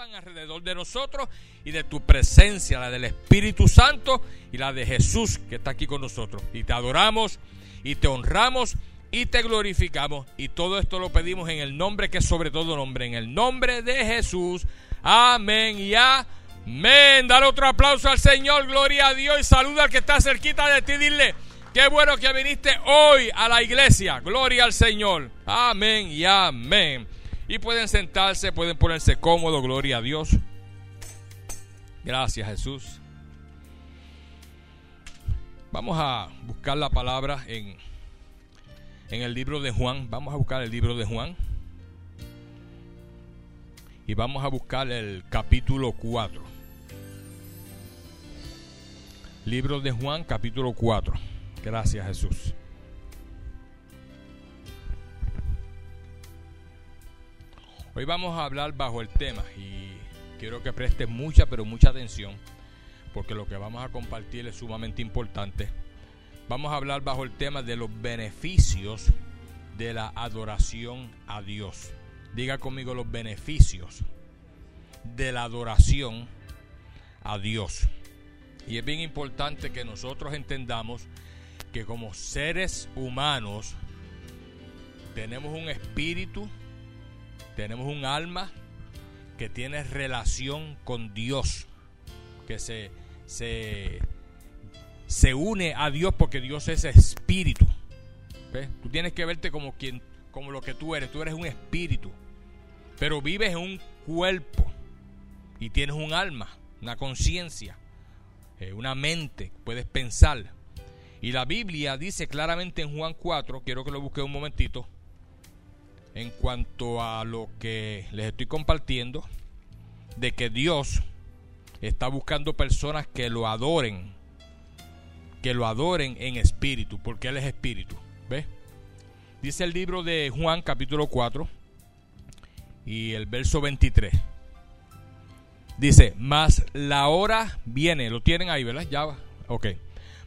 alrededor de nosotros y de tu presencia, la del Espíritu Santo y la de Jesús que está aquí con nosotros. Y te adoramos y te honramos y te glorificamos. Y todo esto lo pedimos en el nombre que es sobre todo nombre, en el nombre de Jesús. Amén y amén. Dale otro aplauso al Señor, gloria a Dios y saluda al que está cerquita de ti. Dile, qué bueno que viniste hoy a la iglesia. Gloria al Señor. Amén y amén. Y pueden sentarse, pueden ponerse cómodos, gloria a Dios. Gracias Jesús. Vamos a buscar la palabra en, en el libro de Juan. Vamos a buscar el libro de Juan. Y vamos a buscar el capítulo 4. Libro de Juan, capítulo 4. Gracias Jesús. Hoy vamos a hablar bajo el tema y quiero que prestes mucha, pero mucha atención, porque lo que vamos a compartir es sumamente importante. Vamos a hablar bajo el tema de los beneficios de la adoración a Dios. Diga conmigo los beneficios de la adoración a Dios. Y es bien importante que nosotros entendamos que como seres humanos tenemos un espíritu, tenemos un alma que tiene relación con Dios, que se, se, se une a Dios porque Dios es espíritu. Tú tienes que verte como quien, como lo que tú eres. Tú eres un espíritu, pero vives en un cuerpo y tienes un alma, una conciencia, eh, una mente, puedes pensar. Y la Biblia dice claramente en Juan 4, quiero que lo busque un momentito, en cuanto a lo que les estoy compartiendo, de que Dios está buscando personas que lo adoren, que lo adoren en espíritu, porque Él es espíritu. ¿Ve? Dice el libro de Juan capítulo 4 y el verso 23. Dice, más la hora viene, lo tienen ahí, ¿verdad? Ya, ok.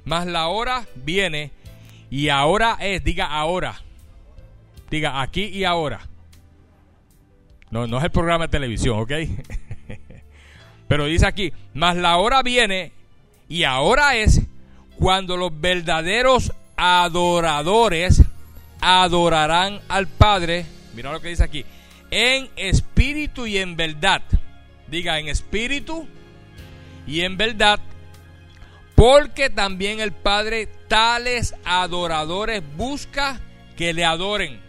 Más la hora viene y ahora es, diga ahora Diga aquí y ahora. No, no es el programa de televisión, ¿ok? Pero dice aquí, más la hora viene y ahora es cuando los verdaderos adoradores adorarán al Padre. Mira lo que dice aquí. En espíritu y en verdad. Diga en espíritu y en verdad. Porque también el Padre tales adoradores busca que le adoren.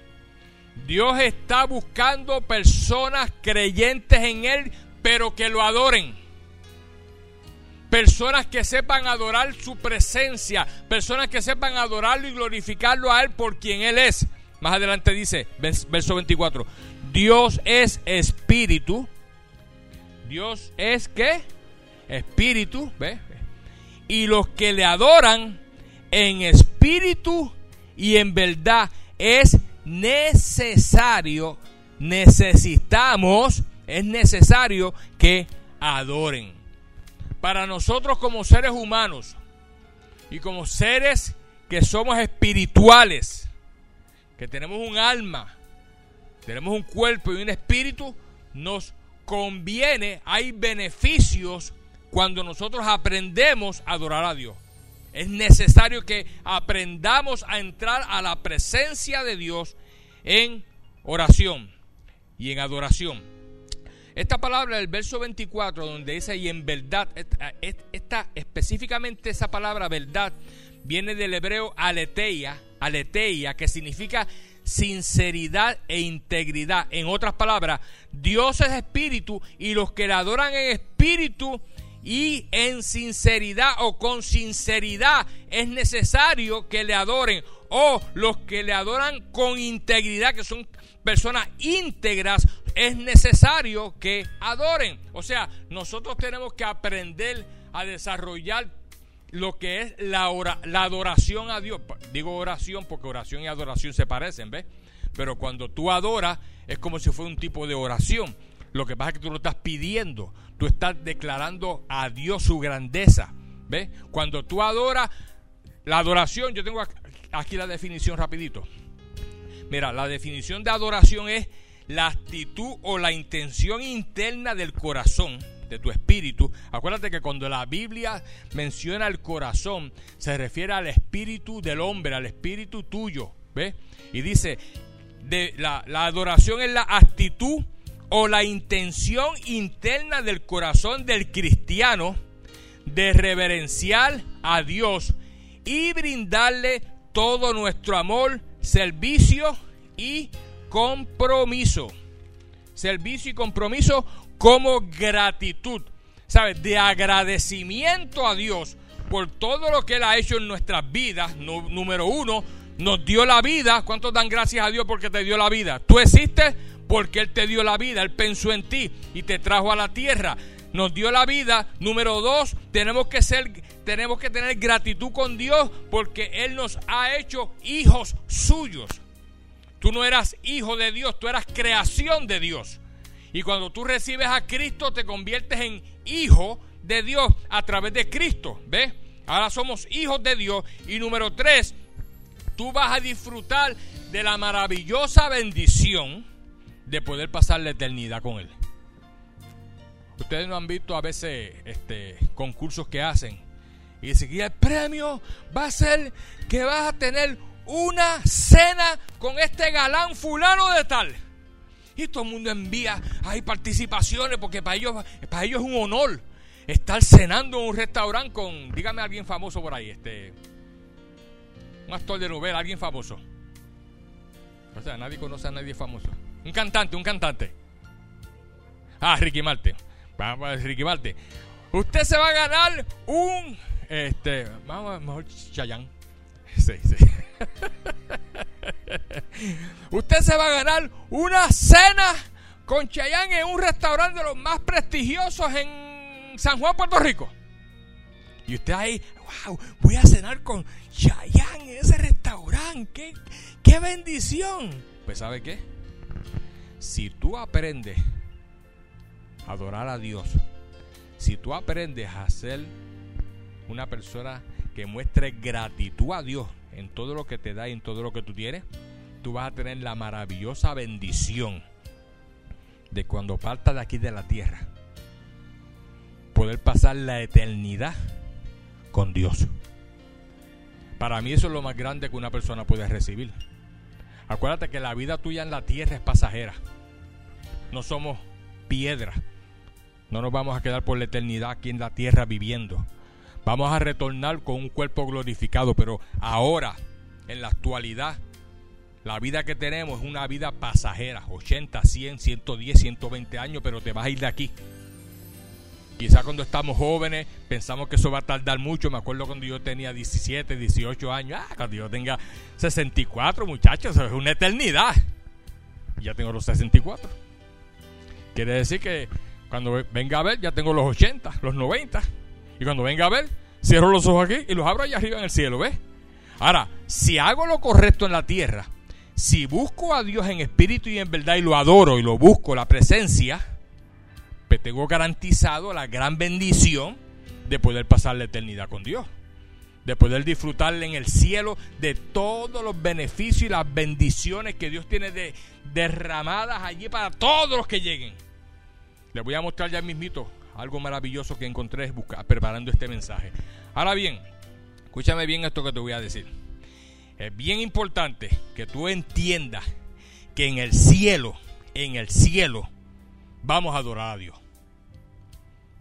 Dios está buscando personas creyentes en Él, pero que lo adoren. Personas que sepan adorar su presencia, personas que sepan adorarlo y glorificarlo a Él por quien Él es. Más adelante dice, verso 24, Dios es espíritu. Dios es qué? Espíritu, ¿ve? Y los que le adoran en espíritu y en verdad es necesario, necesitamos, es necesario que adoren. Para nosotros como seres humanos y como seres que somos espirituales, que tenemos un alma, tenemos un cuerpo y un espíritu, nos conviene, hay beneficios cuando nosotros aprendemos a adorar a Dios. Es necesario que aprendamos a entrar a la presencia de Dios en oración y en adoración. Esta palabra del verso 24, donde dice y en verdad, esta, específicamente esa palabra verdad viene del hebreo aleteia, aleteia, que significa sinceridad e integridad. En otras palabras, Dios es espíritu y los que le adoran en espíritu y en sinceridad o con sinceridad es necesario que le adoren. O los que le adoran con integridad que son personas íntegras es necesario que adoren. O sea nosotros tenemos que aprender a desarrollar lo que es la, la adoración a Dios. Digo oración porque oración y adoración se parecen ¿ves? pero cuando tú adoras es como si fuera un tipo de oración lo que pasa es que tú lo estás pidiendo, tú estás declarando a Dios su grandeza. ¿Ves? Cuando tú adoras, la adoración, yo tengo aquí la definición rapidito. Mira, la definición de adoración es la actitud o la intención interna del corazón, de tu espíritu. Acuérdate que cuando la Biblia menciona el corazón, se refiere al espíritu del hombre, al espíritu tuyo. ¿Ves? Y dice, la, la adoración es la actitud o la intención interna del corazón del cristiano de reverenciar a Dios y brindarle todo nuestro amor, servicio y compromiso. Servicio y compromiso como gratitud, ¿sabes? De agradecimiento a Dios por todo lo que Él ha hecho en nuestras vidas. número uno, nos dio la vida. ¿Cuántos dan gracias a Dios porque te dio la vida? Tú existes porque Él te dio la vida. Él pensó en ti y te trajo a la tierra. Nos dio la vida. Número dos, tenemos que ser, tenemos que tener gratitud con Dios porque Él nos ha hecho hijos suyos. Tú no eras hijo de Dios, tú eras creación de Dios. Y cuando tú recibes a Cristo, te conviertes en hijo de Dios a través de Cristo. ¿Ves? Ahora somos hijos de Dios. Y número tres, tú vas a disfrutar de la maravillosa bendición de poder pasar la eternidad con Él. Ustedes no han visto a veces este, concursos que hacen y dicen que el premio va a ser que vas a tener una cena con este galán fulano de tal. Y todo el mundo envía hay participaciones porque para ellos, para ellos es un honor estar cenando en un restaurante con, dígame alguien famoso por ahí, este, un actor de novela, alguien famoso. O sea, nadie conoce a nadie famoso. Un cantante, un cantante. Ah, Ricky a Ricky Martin. Usted se va a ganar un, este, vamos mejor Chayanne. Sí, sí. Usted se va a ganar una cena con Chayanne en un restaurante de los más prestigiosos en San Juan, Puerto Rico. Y usted ahí, wow, voy a cenar con Chayanne en ese restaurante. ¡Qué, qué bendición! Pues ¿sabe qué? Si tú aprendes a adorar a Dios, si tú aprendes a ser una persona que muestre gratitud a Dios en todo lo que te da y en todo lo que tú tienes, tú vas a tener la maravillosa bendición de cuando partas de aquí de la tierra, poder pasar la eternidad con Dios. Para mí eso es lo más grande que una persona puede recibir. Acuérdate que la vida tuya en la tierra es pasajera. No somos piedra. No nos vamos a quedar por la eternidad aquí en la tierra viviendo. Vamos a retornar con un cuerpo glorificado, pero ahora, en la actualidad, la vida que tenemos es una vida pasajera, 80, 100, 110, 120 años, pero te vas a ir de aquí. Quizás cuando estamos jóvenes pensamos que eso va a tardar mucho. Me acuerdo cuando yo tenía 17, 18 años. Ah, cuando yo tenga 64, muchachos, es una eternidad. Ya tengo los 64. Quiere decir que cuando venga a ver, ya tengo los 80, los 90. Y cuando venga a ver, cierro los ojos aquí y los abro allá arriba en el cielo, ¿ves? Ahora, si hago lo correcto en la tierra, si busco a Dios en espíritu y en verdad y lo adoro y lo busco, la presencia, tengo garantizado la gran bendición de poder pasar la eternidad con Dios. De poder disfrutarle en el cielo de todos los beneficios y las bendiciones que Dios tiene de, derramadas allí para todos los que lleguen. Les voy a mostrar ya mismito algo maravilloso que encontré preparando este mensaje. Ahora bien, escúchame bien esto que te voy a decir. Es bien importante que tú entiendas que en el cielo, en el cielo, vamos a adorar a Dios.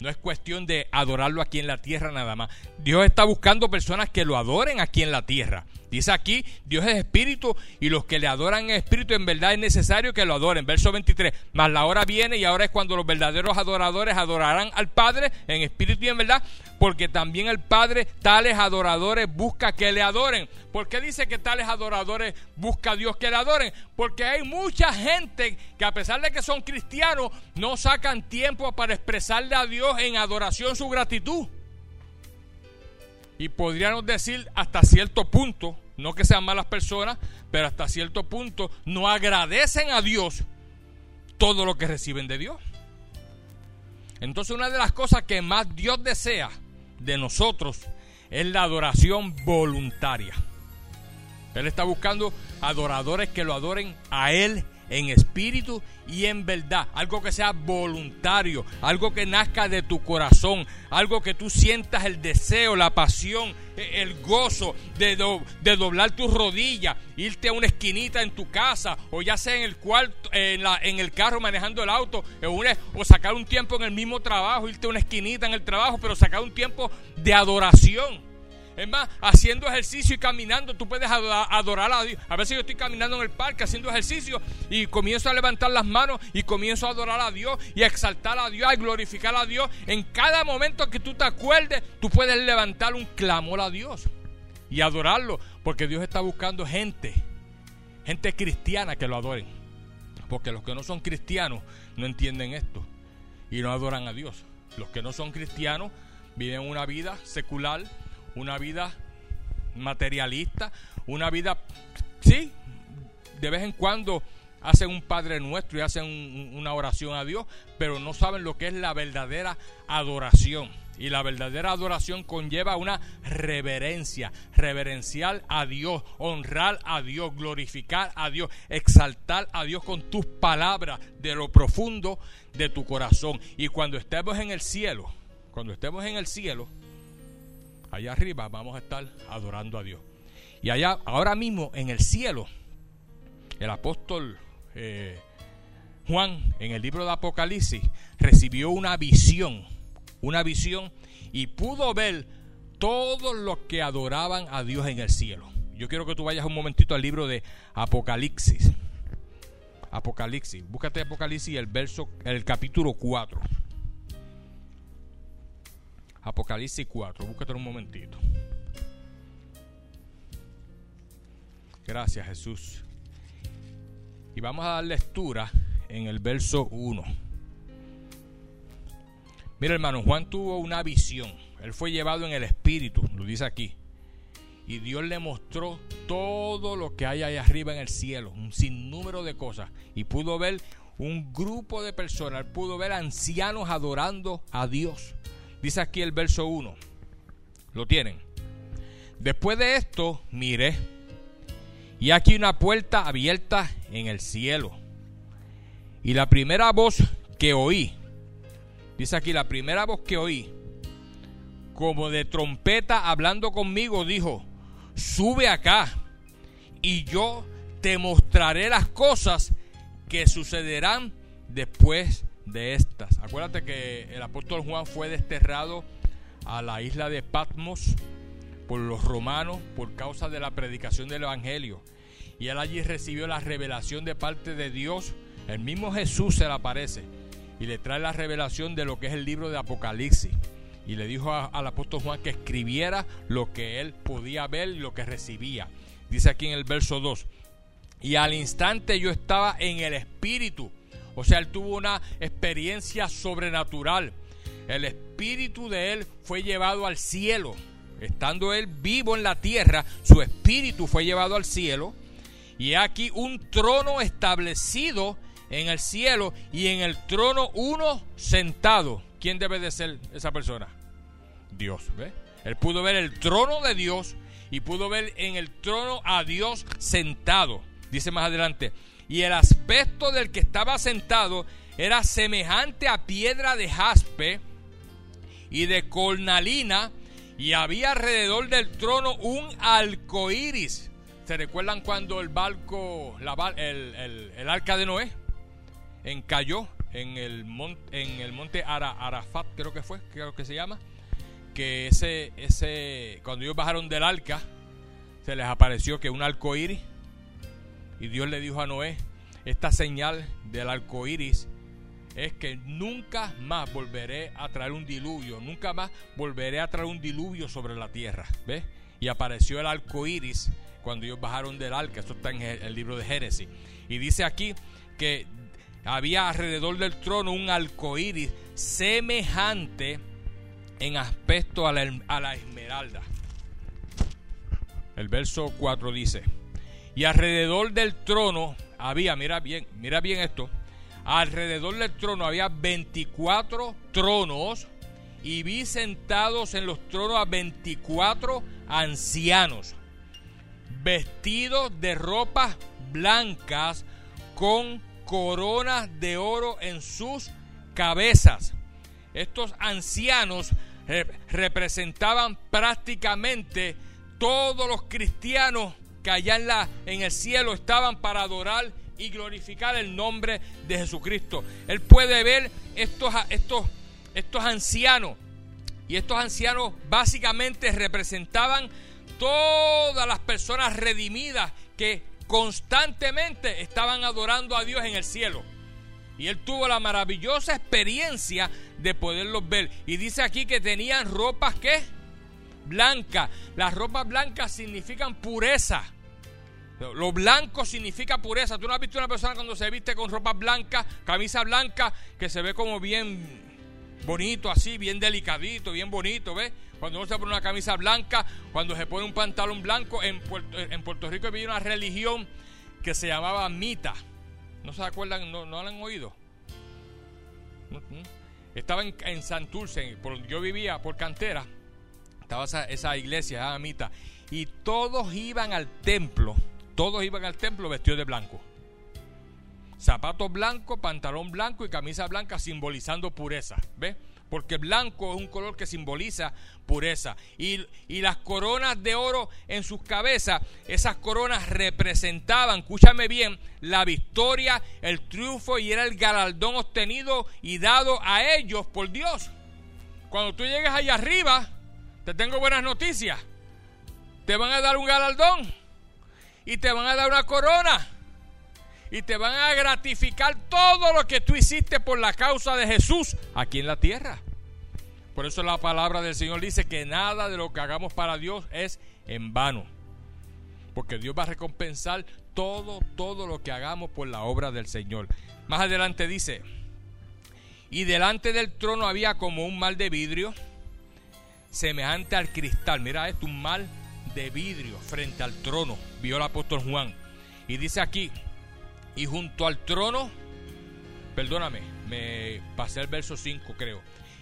No es cuestión de adorarlo aquí en la tierra nada más. Dios está buscando personas que lo adoren aquí en la tierra. Dice aquí, Dios es espíritu y los que le adoran en espíritu en verdad es necesario que lo adoren. Verso 23, mas la hora viene y ahora es cuando los verdaderos adoradores adorarán al Padre en espíritu y en verdad, porque también el Padre tales adoradores busca que le adoren. ¿Por qué dice que tales adoradores busca a Dios que le adoren? Porque hay mucha gente que a pesar de que son cristianos, no sacan tiempo para expresarle a Dios en adoración su gratitud. Y podríamos decir hasta cierto punto, no que sean malas personas, pero hasta cierto punto no agradecen a Dios todo lo que reciben de Dios. Entonces una de las cosas que más Dios desea de nosotros es la adoración voluntaria. Él está buscando adoradores que lo adoren a Él en espíritu y en verdad. Algo que sea voluntario, algo que nazca de tu corazón, algo que tú sientas el deseo, la pasión, e, el gozo de, de doblar tus rodillas, irte a una esquinita en tu casa o ya sea en el cuarto, en, la, en el carro manejando el auto o sacar un tiempo en el mismo trabajo, irte a una esquinita en el trabajo, pero sacar un tiempo de adoración es más, haciendo ejercicio y caminando, tú puedes adorar a Dios. A veces yo estoy caminando en el parque haciendo ejercicio y comienzo a levantar las manos y comienzo a adorar a Dios y a exaltar a Dios, a glorificar a Dios. En cada momento que tú te acuerdes, tú puedes levantar un clamor a Dios y adorarlo, porque Dios está buscando gente, gente cristiana que lo adoren. Porque los que no son cristianos no entienden esto y no adoran a Dios. Los que no son cristianos viven una vida secular una vida materialista, una vida, sí, de vez en cuando hacen un Padre Nuestro y hacen una oración a Dios, pero no saben lo que es la verdadera adoración. Y la verdadera adoración conlleva una reverencia, reverencial a Dios, honrar a Dios, glorificar a Dios, exaltar a Dios con tus palabras de lo profundo de tu corazón. Y cuando estemos en el cielo, cuando estemos en el cielo, allá arriba vamos a estar adorando a Dios. Y allá, ahora mismo en el cielo, el apóstol eh, Juan, en el libro de Apocalipsis, recibió una visión, una visión y pudo ver todos los que adoraban a Dios en el cielo. Yo quiero que tú vayas un momentito al libro de Apocalipsis. Apocalipsis, búscate Apocalipsis el verso, el capítulo 4. Apocalipsis 4, búscate un momentito. Gracias Jesús. Y vamos a dar lectura en el verso 1. Mira hermano, Juan tuvo una visión. Él fue llevado en el espíritu, lo dice aquí. Y Dios le mostró todo lo que hay ahí arriba en el cielo, un sinnúmero de cosas. Y pudo ver un grupo de personas, pudo ver ancianos adorando a Dios. Dice aquí el verso 1. ¿Lo tienen? Después de esto, miré. Y aquí una puerta abierta en el cielo. Y la primera voz que oí, dice aquí, la primera voz que oí, como de trompeta hablando conmigo, dijo, sube acá y yo te mostraré las cosas que sucederán después de estas. Acuérdate que el apóstol Juan fue desterrado a la isla de Patmos por los romanos por causa de la predicación del Evangelio. Y él allí recibió la revelación de parte de Dios. El mismo Jesús se le aparece y le trae la revelación de lo que es el libro de Apocalipsis. Y le dijo al apóstol Juan que escribiera lo que él podía ver y lo que recibía. Dice aquí en el verso 2. Y al instante yo estaba en el Espíritu o sea, él tuvo una experiencia sobrenatural. El espíritu de él fue llevado al cielo. Estando él vivo en la tierra, su espíritu fue llevado al cielo. Y aquí un trono establecido en el cielo y en el trono uno sentado. ¿Quién debe de ser esa persona? Dios. ¿ve? Él pudo ver el trono de Dios y pudo ver en el trono a Dios sentado. Dice más adelante, y el aspecto del que estaba sentado era semejante a piedra de jaspe y de cornalina, y había alrededor del trono un iris. ¿Se recuerdan cuando el barco, el, arca de Noé, encalló en el, en el monte Arafat, creo que fue, creo que se llama? Que ese, ese, cuando ellos bajaron del arca, se les apareció que un iris y Dios le dijo a Noé, esta señal del arco iris es que nunca más volveré a traer un diluvio, nunca más volveré a traer un diluvio sobre la tierra. ¿Ves? Y apareció el arco iris cuando ellos bajaron del arca. Esto está en el libro de Génesis. Y dice aquí que había alrededor del trono un arco iris semejante en aspecto a la, a la esmeralda. El verso 4 dice. Y alrededor del trono había, mira bien, mira bien esto, alrededor del trono había 24 tronos y vi sentados en los tronos a 24 ancianos, vestidos de ropas blancas con coronas de oro en sus cabezas. Estos ancianos representaban prácticamente todos los cristianos que allá en, la, en el cielo estaban para adorar y glorificar el nombre de Jesucristo. Él puede ver estos, estos, estos ancianos y estos ancianos básicamente representaban todas las personas redimidas que constantemente estaban adorando a Dios en el cielo. Y él tuvo la maravillosa experiencia de poderlos ver. Y dice aquí que tenían ropas que blancas. Las ropas blancas significan pureza. Lo blanco significa pureza. Tú no has visto una persona cuando se viste con ropa blanca, camisa blanca, que se ve como bien bonito así, bien delicadito, bien bonito, ¿ves? Cuando uno se pone una camisa blanca, cuando se pone un pantalón blanco, en Puerto, en Puerto Rico había una religión que se llamaba Mita. ¿No se acuerdan? ¿No, no la han oído? Estaba en, en Santurce, por, yo vivía por cantera, esa, esa iglesia, Mita, y todos iban al templo, todos iban al templo vestidos de blanco zapatos blancos, pantalón blanco y camisa blanca simbolizando pureza. ¿Ves? Porque blanco es un color que simboliza pureza. Y, y, las coronas de oro en sus cabezas, esas coronas representaban, escúchame bien, la victoria, el triunfo y era el galardón obtenido y dado a ellos por Dios. Cuando tú llegues allá arriba, te tengo buenas noticias. Te van a dar un galardón y te van a dar una corona y te van a gratificar todo lo que tú hiciste por la causa de Jesús aquí en la tierra. Por eso la palabra del Señor dice que nada de lo que hagamos para Dios es en vano. Porque Dios va a recompensar todo, todo lo que hagamos por la obra del Señor. Más adelante dice, y delante del trono había como un mal de vidrio, semejante al cristal. Mira esto, un mal de vidrio frente al trono, vio el apóstol Juan. Y dice aquí, y junto al trono, perdóname, me pasé el verso 5 creo.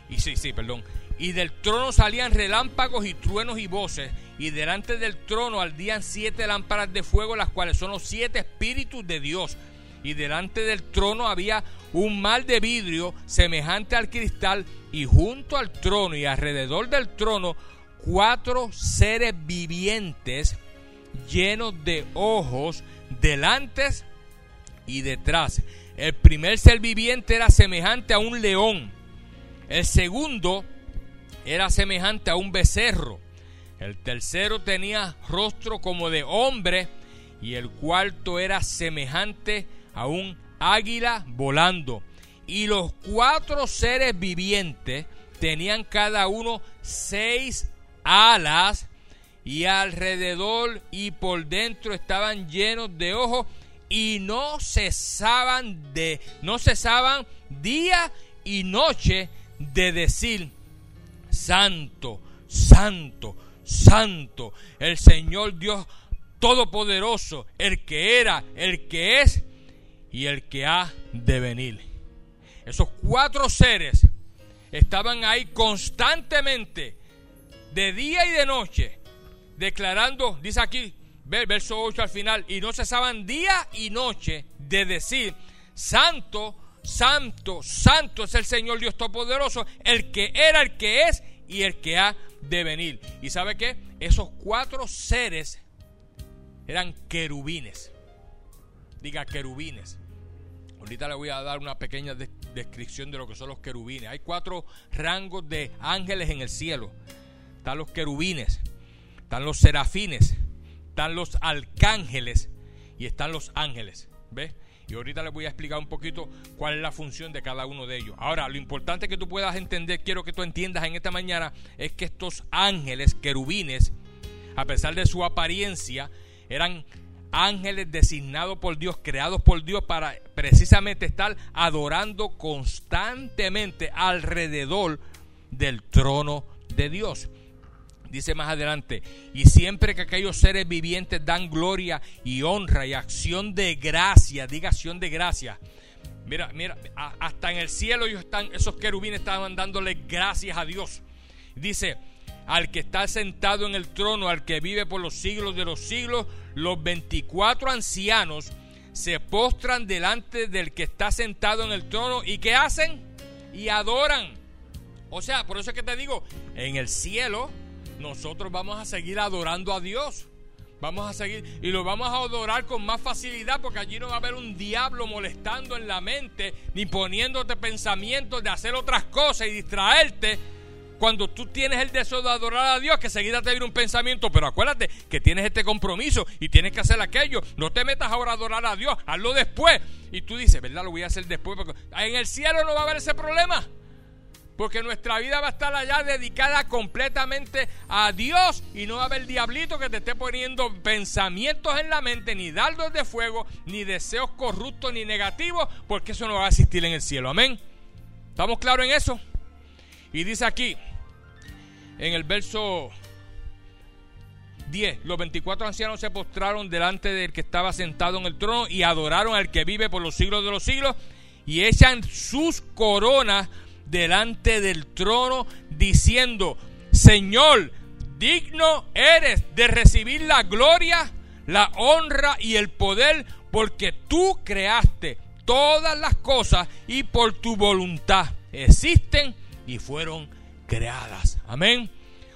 Y sí, sí, perdón. Y del trono salían relámpagos y truenos y voces, y delante del trono ardían siete lámparas de fuego, las cuales son los siete espíritus de Dios. Y delante del trono había un mal de vidrio semejante al cristal, y junto al trono y alrededor del trono cuatro seres vivientes llenos de ojos delante y detrás. El primer ser viviente era semejante a un león. El segundo era semejante a un becerro. El tercero tenía rostro como de hombre. Y el cuarto era semejante a un águila volando. Y los cuatro seres vivientes tenían cada uno seis alas y alrededor y por dentro estaban llenos de ojos y no cesaban de no cesaban día y noche de decir santo, santo, santo, el Señor Dios todopoderoso, el que era, el que es y el que ha de venir. Esos cuatro seres estaban ahí constantemente, de día y de noche, declarando, dice aquí, verso 8 al final, y no cesaban día y noche de decir, santo, santo, santo es el Señor Dios Todopoderoso, el que era, el que es y el que ha de venir. ¿Y sabe qué? Esos cuatro seres eran querubines. Diga querubines. Ahorita le voy a dar una pequeña descripción de lo que son los querubines. Hay cuatro rangos de ángeles en el cielo. Están los querubines, están los serafines, están los arcángeles y están los ángeles. ¿Ves? Y ahorita les voy a explicar un poquito cuál es la función de cada uno de ellos. Ahora, lo importante que tú puedas entender, quiero que tú entiendas en esta mañana, es que estos ángeles, querubines, a pesar de su apariencia, eran ángeles designados por Dios, creados por Dios para precisamente estar adorando constantemente alrededor del trono de Dios. Dice más adelante, y siempre que aquellos seres vivientes dan gloria y honra y acción de gracia, diga acción de gracia. Mira, mira, hasta en el cielo ellos están, esos querubines estaban dándole gracias a Dios. Dice, al que está sentado en el trono, al que vive por los siglos de los siglos, los 24 ancianos se postran delante del que está sentado en el trono y ¿qué hacen? Y adoran. O sea, por eso es que te digo, en el cielo nosotros vamos a seguir adorando a Dios. Vamos a seguir y lo vamos a adorar con más facilidad porque allí no va a haber un diablo molestando en la mente ni poniéndote pensamientos de hacer otras cosas y distraerte. Cuando tú tienes el deseo de adorar a Dios, que seguida te viene un pensamiento, pero acuérdate que tienes este compromiso y tienes que hacer aquello. No te metas ahora a adorar a Dios, hazlo después. Y tú dices, ¿verdad? Lo voy a hacer después. Porque en el cielo no va a haber ese problema. Porque nuestra vida va a estar allá dedicada completamente a Dios y no va a haber diablito que te esté poniendo pensamientos en la mente, ni dardos de fuego, ni deseos corruptos, ni negativos, porque eso no va a existir en el cielo. Amén. ¿Estamos claros en eso? Y dice aquí, en el verso 10, los 24 ancianos se postraron delante del que estaba sentado en el trono y adoraron al que vive por los siglos de los siglos y echan sus coronas delante del trono diciendo, Señor, digno eres de recibir la gloria, la honra y el poder, porque tú creaste todas las cosas y por tu voluntad existen y fueron creadas. Amén.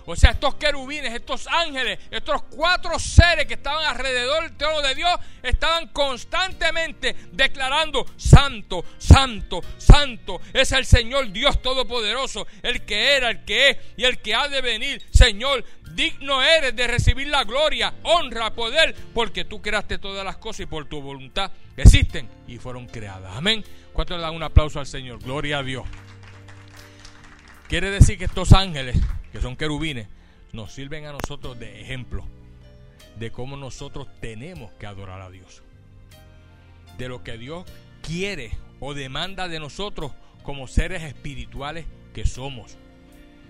O sea, estos querubines, estos ángeles, estos cuatro seres que estaban alrededor del trono de Dios, estaban constantemente declarando, Santo, Santo, Santo, es el Señor Dios Todopoderoso, el que era, el que es y el que ha de venir. Señor, digno eres de recibir la gloria, honra, poder, porque tú creaste todas las cosas y por tu voluntad existen y fueron creadas. Amén. ¿Cuánto le dan un aplauso al Señor? Gloria a Dios. Quiere decir que estos ángeles que son querubines, nos sirven a nosotros de ejemplo de cómo nosotros tenemos que adorar a Dios. De lo que Dios quiere o demanda de nosotros como seres espirituales que somos.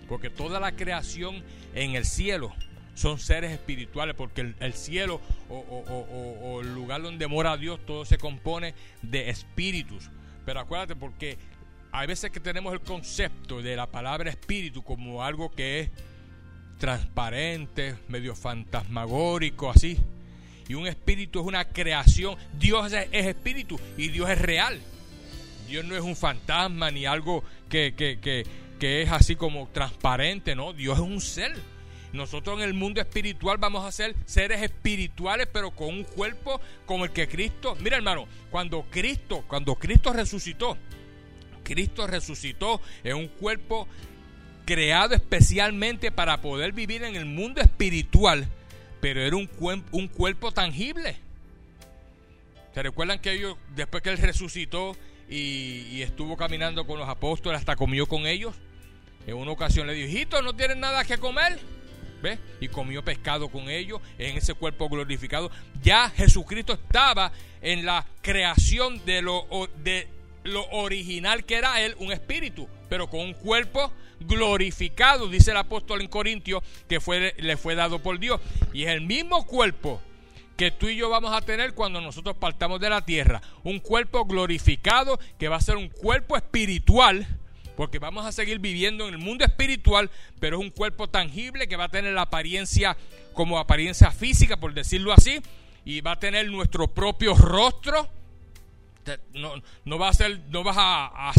Porque toda la creación en el cielo son seres espirituales, porque el, cielo o, o, el lugar donde mora Dios, todo se compone de espíritus. Pero acuérdate, porque hay veces que tenemos el concepto de la palabra espíritu como algo que es transparente, medio fantasmagórico, así. Y un espíritu es una creación. Dios es, espíritu y Dios es real. Dios no es un fantasma ni algo que, que, que, que es así como transparente, ¿no? Dios es un ser. Nosotros en el mundo espiritual vamos a ser seres espirituales, pero con un cuerpo como el que Cristo. Mira, hermano, cuando Cristo, cuando Cristo resucitó, Cristo resucitó en un cuerpo creado especialmente para poder vivir en el mundo espiritual, pero era un, un cuerpo tangible. ¿Se recuerdan que ellos, después que él resucitó y, estuvo caminando con los apóstoles, hasta comió con ellos? En una ocasión le dijo, ¿no tienen nada que comer? ¿Ves? Y comió pescado con ellos en ese cuerpo glorificado. Ya Jesucristo estaba en la creación de lo, de, lo original que era él, un espíritu, pero con un cuerpo glorificado, dice el apóstol en Corintios, que fue, le fue dado por Dios. Y es el mismo cuerpo que tú y yo vamos a tener cuando nosotros partamos de la tierra. Un cuerpo glorificado que va a ser un cuerpo espiritual, porque vamos a seguir viviendo en el mundo espiritual, pero es un cuerpo tangible que va a tener la apariencia como apariencia física, por decirlo así, y va a tener nuestro propio rostro no, no, vas a ser, no vas a,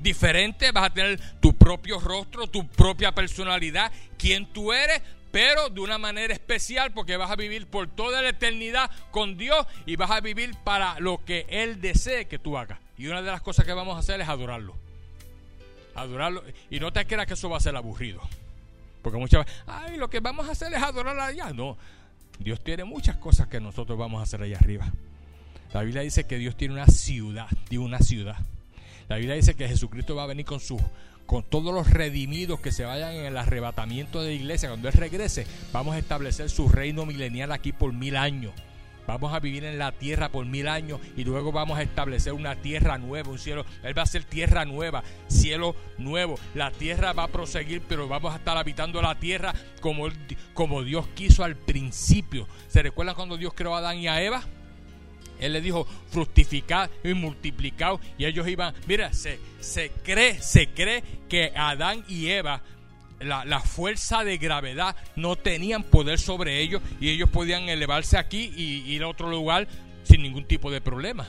diferente, vas a tener tu propio rostro, tu propia personalidad, quien tú eres, pero de una manera especial porque vas a vivir por toda la eternidad con Dios y vas a vivir para lo que Él desee que tú hagas. Y una de las cosas que vamos a hacer es adorarlo. Adorarlo. Y no te creas que eso va a ser aburrido. Porque muchas veces, ay, lo que vamos a hacer es adorar allá. No, Dios tiene muchas cosas que nosotros vamos a hacer allá arriba. La Biblia dice que Dios tiene una ciudad, tiene una ciudad. La Biblia dice que Jesucristo va a venir con sus con todos los redimidos que se vayan en el arrebatamiento de la iglesia, cuando Él regrese, vamos a establecer su reino milenial aquí por mil años. Vamos a vivir en la tierra por mil años y luego vamos a establecer una tierra nueva, un cielo. Él va a ser tierra nueva, cielo nuevo. La tierra va a proseguir, pero vamos a estar habitando la tierra como, como Dios quiso al principio. ¿Se recuerdan cuando Dios creó a Adán y a Eva? Él le dijo, fructificad y multiplicad. Y ellos iban, mira, se, se cree, se cree que Adán y Eva la, fuerza de gravedad no tenían poder sobre ellos y ellos podían elevarse aquí y ir a otro lugar sin ningún tipo de problema.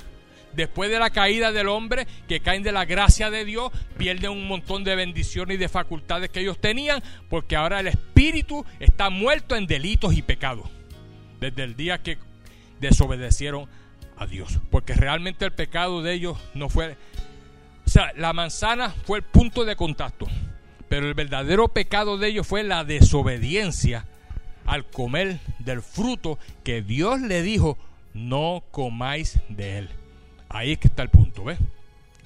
Después de la caída del hombre, que caen de la gracia de Dios, pierden un montón de bendiciones y de facultades que ellos tenían, porque ahora el espíritu está muerto en delitos y pecados. Desde el día que desobedecieron Dios. Porque realmente el pecado de ellos no fue... O sea, la manzana fue el punto de contacto. Pero el verdadero pecado de ellos fue la desobediencia al comer del fruto que Dios le dijo, no comáis de él. Ahí es que está el punto, ¿ves?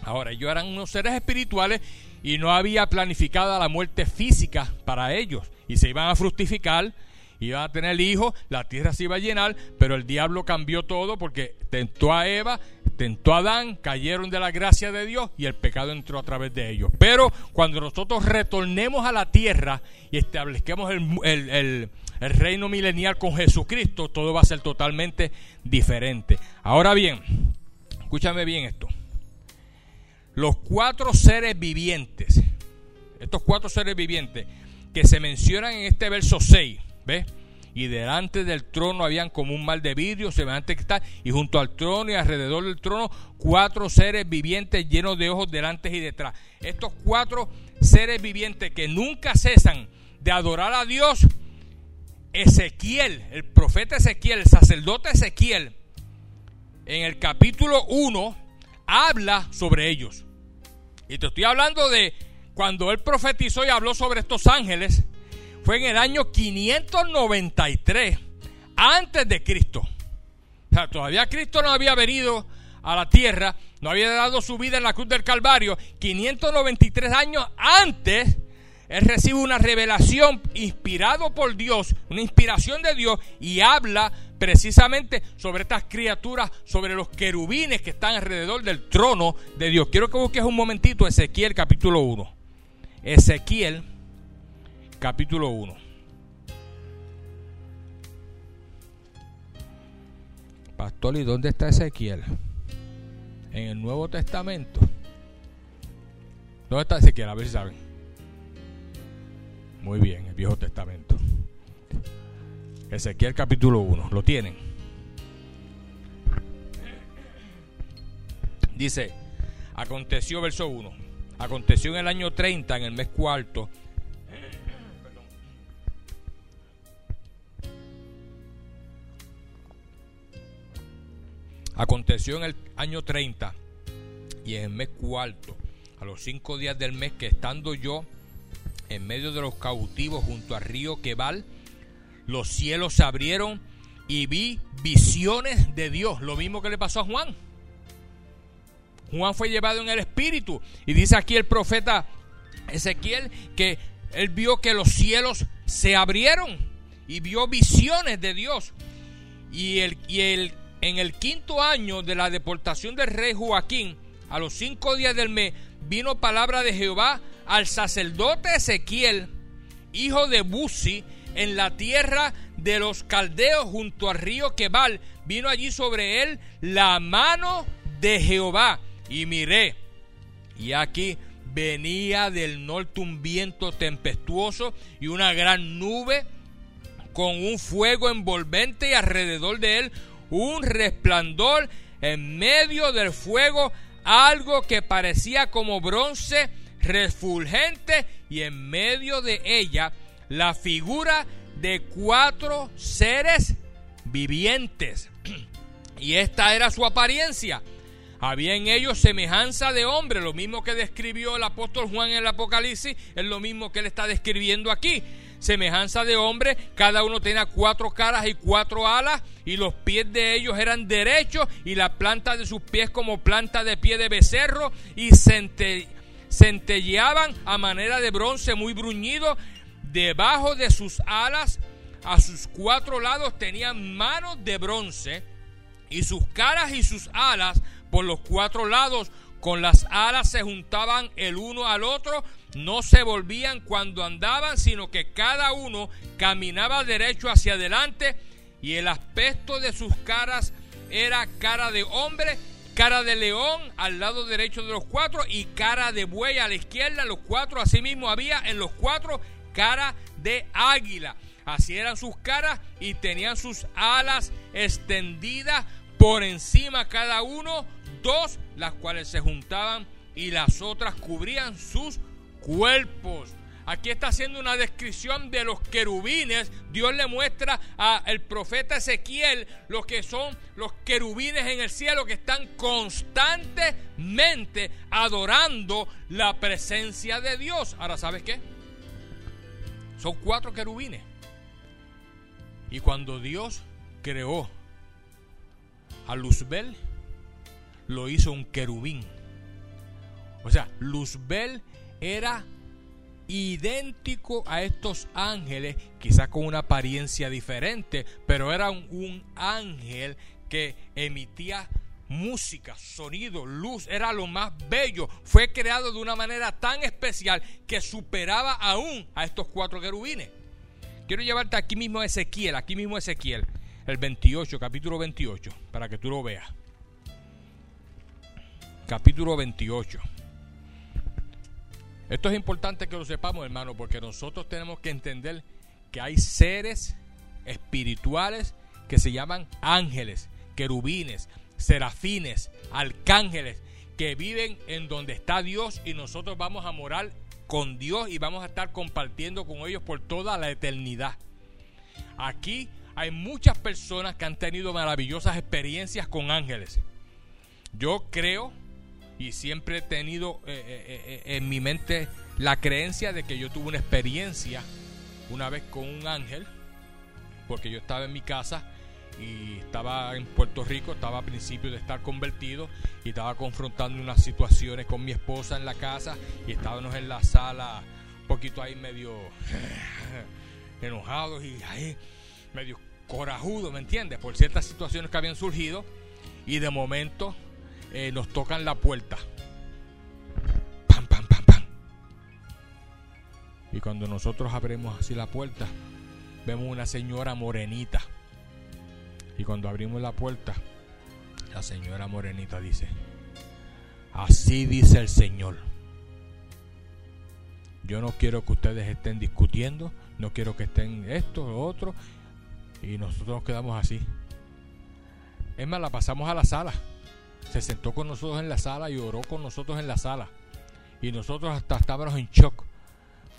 Ahora, ellos eran unos seres espirituales y no había planificada la muerte física para ellos. Y se iban a fructificar, iban a tener hijos, la tierra se iba a llenar, pero el diablo cambió todo porque tentó a Eva, tentó a Adán, cayeron de la gracia de Dios y el pecado entró a través de ellos. Pero cuando nosotros retornemos a la tierra y establezcamos el, el reino milenial con Jesucristo, todo va a ser totalmente diferente. Ahora bien, escúchame bien esto. Los cuatro seres vivientes, estos cuatro seres vivientes que se mencionan en este verso 6, ¿ves? y delante del trono habían como un mal de vidrio semejante que está, y junto al trono y alrededor del trono cuatro seres vivientes llenos de ojos delante y detrás. Estos cuatro seres vivientes que nunca cesan de adorar a Dios, Ezequiel, el profeta Ezequiel, el sacerdote Ezequiel, en el capítulo 1, habla sobre ellos. Y te estoy hablando de cuando él profetizó y habló sobre estos ángeles, fue en el año 593 antes de Cristo. O sea, todavía Cristo no había venido a la tierra, no había dado su vida en la cruz del Calvario. 593 años antes, él recibe una revelación inspirado por Dios, una inspiración de Dios, y habla precisamente sobre estas criaturas, sobre los querubines que están alrededor del trono de Dios. Quiero que busques un momentito Ezequiel capítulo 1. Ezequiel capítulo 1. Pastor, ¿y dónde está Ezequiel? En el Nuevo Testamento. ¿Dónde está Ezequiel? A ver si saben. Muy bien, el Viejo Testamento. Ezequiel capítulo 1. ¿Lo tienen? Dice, aconteció verso 1. Aconteció en el año 30, en el mes cuarto, Aconteció en el año 30 y en el mes cuarto, a los cinco días del mes, que estando yo en medio de los cautivos junto al río Quebal, los cielos se abrieron y vi visiones de Dios. Lo mismo que le pasó a Juan. Juan fue llevado en el espíritu. Y dice aquí el profeta Ezequiel que él vio que los cielos se abrieron y vio visiones de Dios. Y el, y el en el quinto año de la deportación del rey Joaquín, a los cinco días del mes, vino palabra de Jehová al sacerdote Ezequiel, hijo de Buzi, en la tierra de los caldeos junto al río Quebal. Vino allí sobre él la mano de Jehová. Y miré, y aquí venía del norte un viento tempestuoso y una gran nube con un fuego envolvente y alrededor de él un resplandor en medio del fuego, algo que parecía como bronce refulgente y en medio de ella la figura de cuatro seres vivientes. Y esta era su apariencia. Había en ellos semejanza de hombre, lo mismo que describió el apóstol Juan en el Apocalipsis, es lo mismo que él está describiendo aquí semejanza de hombre, cada uno tenía cuatro caras y cuatro alas, y los pies de ellos eran derechos, y la planta de sus pies como planta de pie de becerro, y centelleaban a manera de bronce muy bruñido, debajo de sus alas, a sus cuatro lados tenían manos de bronce, y sus caras y sus alas por los cuatro lados. Con las alas se juntaban el uno al otro, no se volvían cuando andaban, sino que cada uno caminaba derecho hacia adelante y el aspecto de sus caras era cara de hombre, cara de león al lado derecho de los cuatro y cara de buey a la izquierda, los cuatro, asimismo había en los cuatro cara de águila. Así eran sus caras y tenían sus alas extendidas por encima cada uno dos, las cuales se juntaban y las otras cubrían sus cuerpos. Aquí está haciendo una descripción de los querubines. Dios le muestra al profeta Ezequiel lo que son los querubines en el cielo que están constantemente adorando la presencia de Dios. Ahora, ¿sabes qué? Son cuatro querubines. Y cuando Dios creó a Luzbel, lo hizo un querubín. O sea, Luzbel era idéntico a estos ángeles, quizás con una apariencia diferente, pero era un, ángel que emitía música, sonido, luz, era lo más bello. Fue creado de una manera tan especial que superaba aún a estos cuatro querubines. Quiero llevarte aquí mismo a Ezequiel, aquí mismo Ezequiel, el 28, capítulo 28, para que tú lo veas. Capítulo 28. Esto es importante que lo sepamos, hermano, porque nosotros tenemos que entender que hay seres espirituales que se llaman ángeles, querubines, serafines, arcángeles, que viven en donde está Dios y nosotros vamos a morar con Dios y vamos a estar compartiendo con ellos por toda la eternidad. Aquí hay muchas personas que han tenido maravillosas experiencias con ángeles. Yo creo y siempre he tenido eh, eh, eh, en mi mente la creencia de que yo tuve una experiencia una vez con un ángel, porque yo estaba en mi casa y estaba en Puerto Rico, estaba a principio de estar convertido y estaba confrontando unas situaciones con mi esposa en la casa y estábamos en la sala un poquito ahí medio enojados y ahí medio corajudos, ¿me entiendes? Por ciertas situaciones que habían surgido y de momento eh, nos tocan la puerta. Pam, pam, pam, pam. Y cuando nosotros abrimos así la puerta, vemos una señora morenita. Y cuando abrimos la puerta, la señora morenita dice, así dice el Señor. Yo no quiero que ustedes estén discutiendo, no quiero que estén esto, o otro. Y nosotros nos quedamos así. Es más, la pasamos a la sala se sentó con nosotros en la sala y oró con nosotros en la sala. Y nosotros hasta estábamos en shock.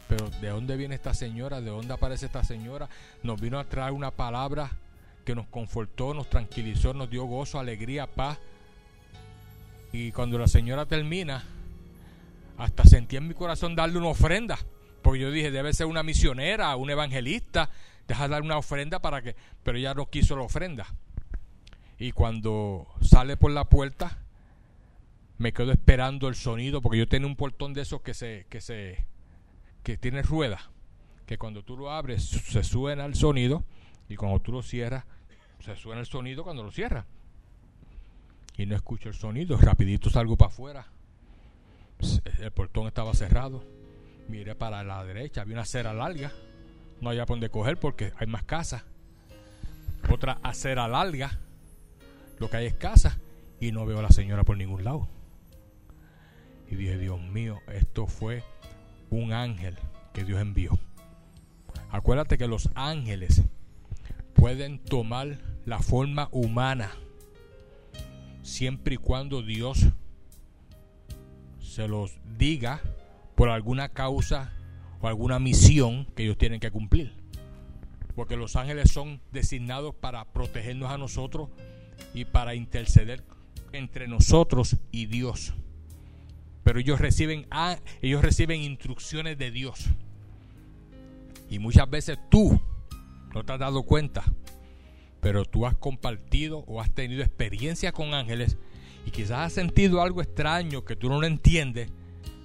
Pero ¿de dónde viene esta señora? ¿De dónde aparece esta señora? Nos vino a traer una palabra que nos confortó, nos tranquilizó, nos dio gozo, alegría, paz. Y cuando la señora termina, hasta sentí en mi corazón darle una ofrenda. Porque yo dije, debe ser una misionera, un evangelista, deja darle una ofrenda para que... Pero ella no quiso la ofrenda. Y cuando sale por la puerta, me quedo esperando el sonido, porque yo tengo un portón de esos que se, que se, que tiene ruedas, que cuando tú lo abres se suena el sonido, y cuando tú lo cierras, se suena el sonido cuando lo cierras. Y no escucho el sonido, rapidito salgo para afuera. El portón estaba cerrado. Miré para la derecha, había una acera larga. No había por dónde coger porque hay más casas. Otra acera larga lo que hay es casa y no veo a la señora por ningún lado. Y dije, Dios mío, esto fue un ángel que Dios envió. Acuérdate que los ángeles pueden tomar la forma humana siempre y cuando Dios se los diga por alguna causa o alguna misión que ellos tienen que cumplir. Porque los ángeles son designados para protegernos a nosotros y para interceder entre nosotros y Dios. Pero ellos reciben, ellos reciben instrucciones de Dios. Y muchas veces tú no te has dado cuenta, pero tú has compartido o has tenido experiencia con ángeles y quizás has sentido algo extraño que tú no lo entiendes,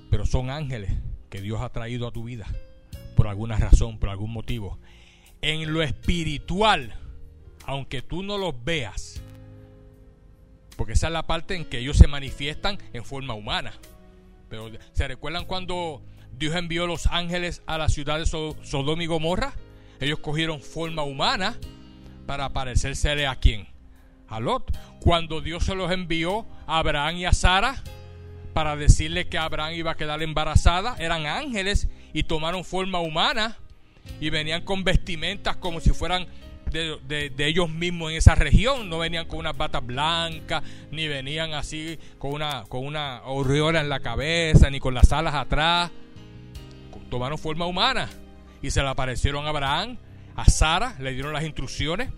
pero son ángeles que Dios ha traído a tu vida por alguna razón, por algún motivo. En lo espiritual, aunque tú no los veas, porque esa es la parte en que ellos se manifiestan en forma humana. Pero ¿se recuerdan cuando Dios envió los ángeles a la ciudad de Sodoma y Gomorra? Ellos cogieron forma humana para parecerse a quién? A Lot. Cuando Dios se los envió a Abraham y a Sara para decirle que Abraham iba a quedar embarazada, eran ángeles y tomaron forma humana y venían con vestimentas como si fueran de, ellos mismos en esa región. No venían con unas batas blancas, ni venían así con una, con una aureola en la cabeza, ni con las alas atrás. Tomaron forma humana y se le aparecieron a Abraham, a Sara, le dieron las instrucciones.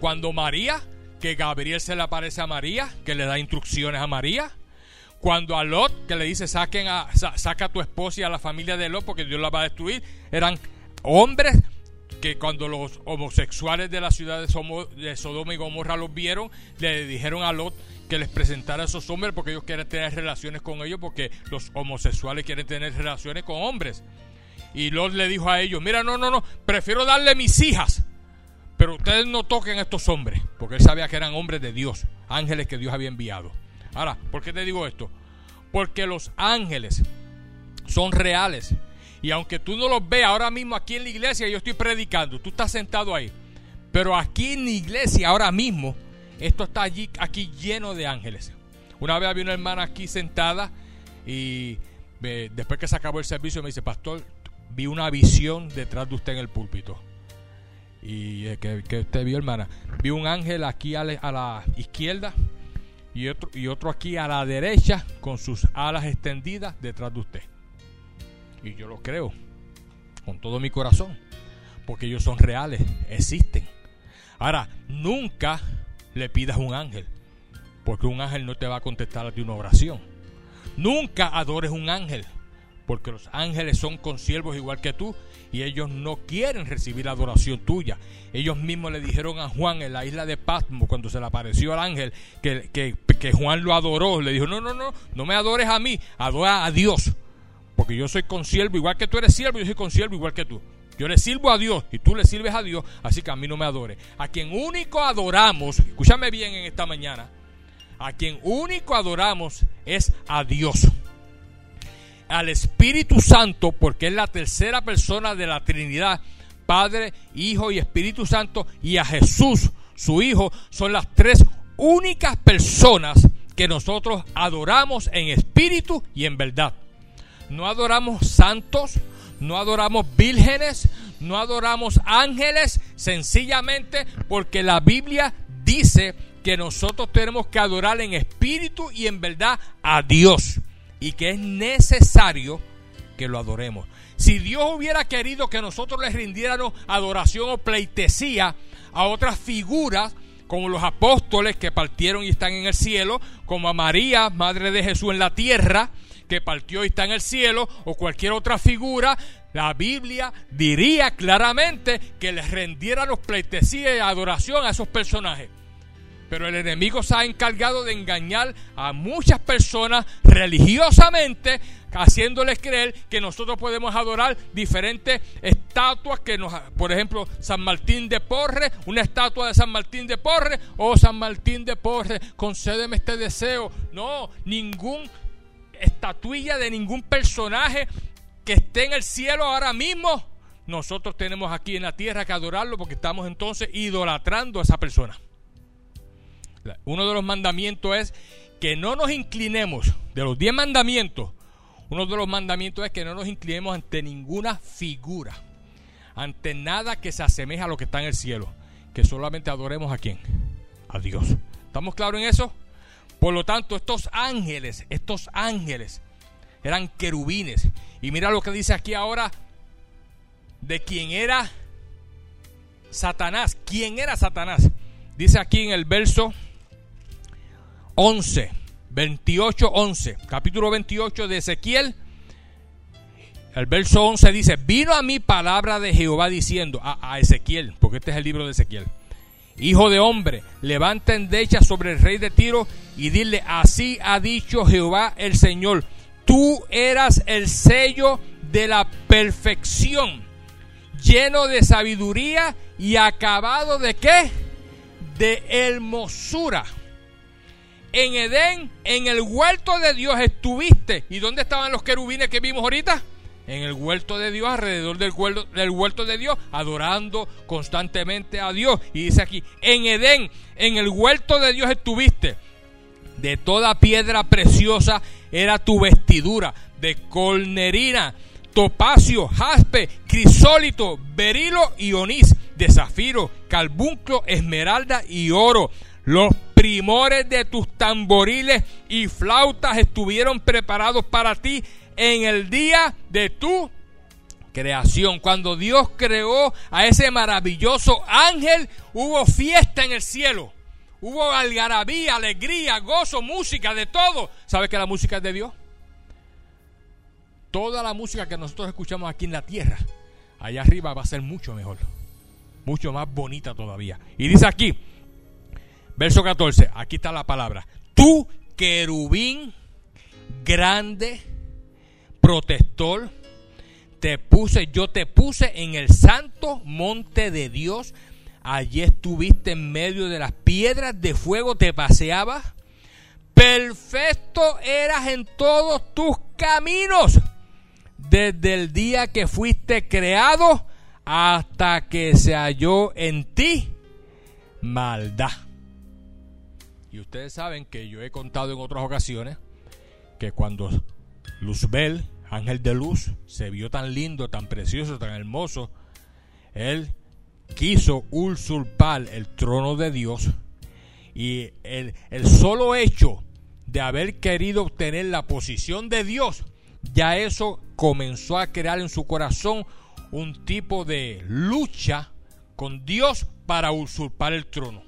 Cuando María, que Gabriel se le aparece a María, que le da instrucciones a María. Cuando a Lot, que le dice, Saquen a, saca a tu esposa y a la familia de Lot porque Dios la va a destruir, eran hombres que cuando los homosexuales de la ciudad de Sodoma y Gomorra los vieron, le dijeron a Lot que les presentara a esos hombres porque ellos quieren tener relaciones con ellos, porque los homosexuales quieren tener relaciones con hombres. Y Lot le dijo a ellos, mira, no, no, no, prefiero darle mis hijas, pero ustedes no toquen a estos hombres, porque él sabía que eran hombres de Dios, ángeles que Dios había enviado. Ahora, ¿por qué te digo esto? Porque los ángeles son reales y aunque tú no los veas ahora mismo aquí en la iglesia, yo estoy predicando, tú estás sentado ahí. Pero aquí en la iglesia, ahora mismo, esto está allí, aquí lleno de ángeles. Una vez había una hermana aquí sentada y después que se acabó el servicio me dice, pastor, vi una visión detrás de usted en el púlpito. Y eh, que, usted vio, hermana, vi un ángel aquí a la, izquierda y otro, y otro aquí a la derecha con sus alas extendidas detrás de usted. Y yo lo creo con todo mi corazón. Porque ellos son reales, existen. Ahora, nunca le pidas un ángel. Porque un ángel no te va a contestar a ti una oración. Nunca adores un ángel. Porque los ángeles son consiervos igual que tú. Y ellos no quieren recibir la adoración tuya. Ellos mismos le dijeron a Juan en la isla de Patmo, cuando se le apareció al ángel, que, que, que Juan lo adoró. Le dijo, no, no, no, no me adores a mí, adora a Dios. Porque yo soy consiervo igual que tú eres siervo, yo soy consiervo igual que tú. Yo le sirvo a Dios y tú le sirves a Dios, así que a mí no me adore. A quien único adoramos, escúchame bien en esta mañana, a quien único adoramos es a Dios. Al Espíritu Santo, porque es la tercera persona de la Trinidad, Padre, Hijo y Espíritu Santo, y a Jesús, su Hijo, son las tres únicas personas que nosotros adoramos en espíritu y en verdad no adoramos santos, no adoramos vírgenes, no adoramos ángeles, sencillamente porque la Biblia dice que nosotros tenemos que adorar en espíritu y en verdad a Dios y que es necesario que lo adoremos. Si Dios hubiera querido que nosotros le rindiéramos adoración o pleitesía a otras figuras, como los apóstoles que partieron y están en el cielo, como a María, Madre de Jesús en la tierra, que partió y está en el cielo, o cualquier otra figura, la Biblia diría claramente que les los pleitesía y adoración a esos personajes. Pero el enemigo se ha encargado de engañar a muchas personas religiosamente, haciéndoles creer que nosotros podemos adorar diferentes estatuas que nos, por ejemplo, San Martín de Porre, una estatua de San Martín de Porre, o oh, San Martín de Porre, concédeme este deseo. No, ningún estatuilla de ningún personaje que esté en el cielo ahora mismo, nosotros tenemos aquí en la tierra que adorarlo porque estamos entonces idolatrando a esa persona. Uno de los mandamientos es que no nos inclinemos, de los diez mandamientos, uno de los mandamientos es que no nos inclinemos ante ninguna figura, ante nada que se asemeje a lo que está en el cielo, que solamente adoremos a quién, a Dios. ¿Estamos claros en eso? Por lo tanto, estos ángeles, estos ángeles eran querubines. Y mira lo que dice aquí ahora de quién era Satanás. ¿Quién era Satanás? Dice aquí en el verso 11, 28, 11, capítulo 28 de Ezequiel. El verso 11 dice, vino a mí palabra de Jehová diciendo a, a Ezequiel, porque este es el libro de Ezequiel. Hijo de hombre, levanta endecha sobre el rey de Tiro y dile, así ha dicho Jehová el Señor, tú eras el sello de la perfección, lleno de sabiduría y acabado de qué? De hermosura. En Edén, en el huerto de Dios estuviste. ¿Y dónde estaban los querubines que vimos ahorita? En el huerto de Dios, alrededor del huerto, del huerto de Dios, adorando constantemente a Dios. Y dice aquí, en Edén, en el huerto de Dios estuviste. De toda piedra preciosa era tu vestidura, de colnerina, topacio, jaspe, crisólito, berilo y onís. de zafiro, carbunclo, esmeralda y oro. Los primores de tus tamboriles y flautas estuvieron preparados para ti en el día de tu creación. Cuando Dios creó a ese maravilloso ángel, hubo fiesta en el cielo. Hubo algarabía, alegría, gozo, música, de todo. ¿Sabes que la música es de Dios? Toda la música que nosotros escuchamos aquí en la tierra, allá arriba va a ser mucho mejor. Mucho más bonita todavía. Y dice aquí, verso 14, aquí está la palabra. Tú, querubín, grande, protector, te puse, yo te puse en el santo monte de Dios. Allí estuviste en medio de las piedras de fuego, te paseabas. Perfecto eras en todos tus caminos. Desde el día que fuiste creado hasta que se halló en ti maldad. Y ustedes saben que yo he contado en otras ocasiones que cuando Luzbel ángel de luz, se vio tan lindo, tan precioso, tan hermoso, él quiso usurpar el trono de Dios y el, el solo hecho de haber querido obtener la posición de Dios, ya eso comenzó a crear en su corazón un tipo de lucha con Dios para usurpar el trono.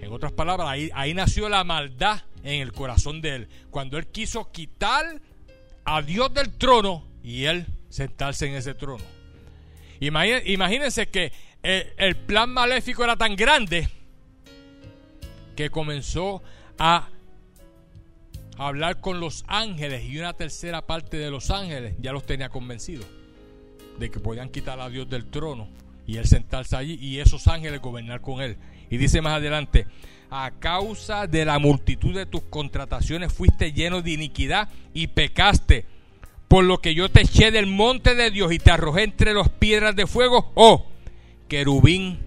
En otras palabras, ahí, ahí, nació la maldad en el corazón de él. Cuando él quiso quitar a Dios del trono y él sentarse en ese trono. Imagínense que el, plan maléfico era tan grande que comenzó a hablar con los ángeles y una tercera parte de los ángeles ya los tenía convencidos de que podían quitar a Dios del trono y él sentarse allí y esos ángeles gobernar con él. Y dice más adelante, a causa de la multitud de tus contrataciones fuiste lleno de iniquidad y pecaste. Por lo que yo te eché del monte de Dios y te arrojé entre las piedras de fuego, oh querubín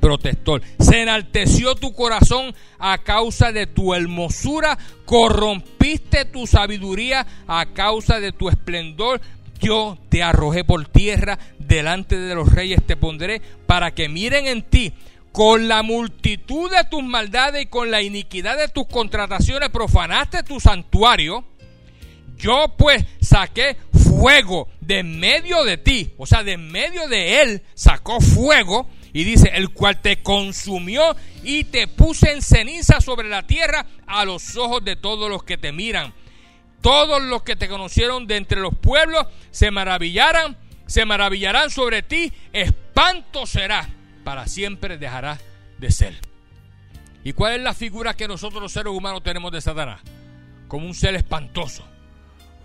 protector. Se enalteció tu corazón a causa de tu hermosura, corrompiste tu sabiduría a causa de tu esplendor. Yo te arrojé por tierra, delante de los reyes te pondré, para que miren en ti con la multitud de tus maldades y con la iniquidad de tus contrataciones profanaste tu santuario. Yo pues saqué fuego de medio de ti, o sea, de medio de él sacó fuego y dice, el cual te consumió y te puse en ceniza sobre la tierra a los ojos de todos los que te miran. Todos los que te conocieron de entre los pueblos se maravillarán, se maravillarán sobre ti, espanto será para siempre dejará de ser. ¿Y cuál es la figura que nosotros los seres humanos tenemos de Satanás? Como un ser espantoso,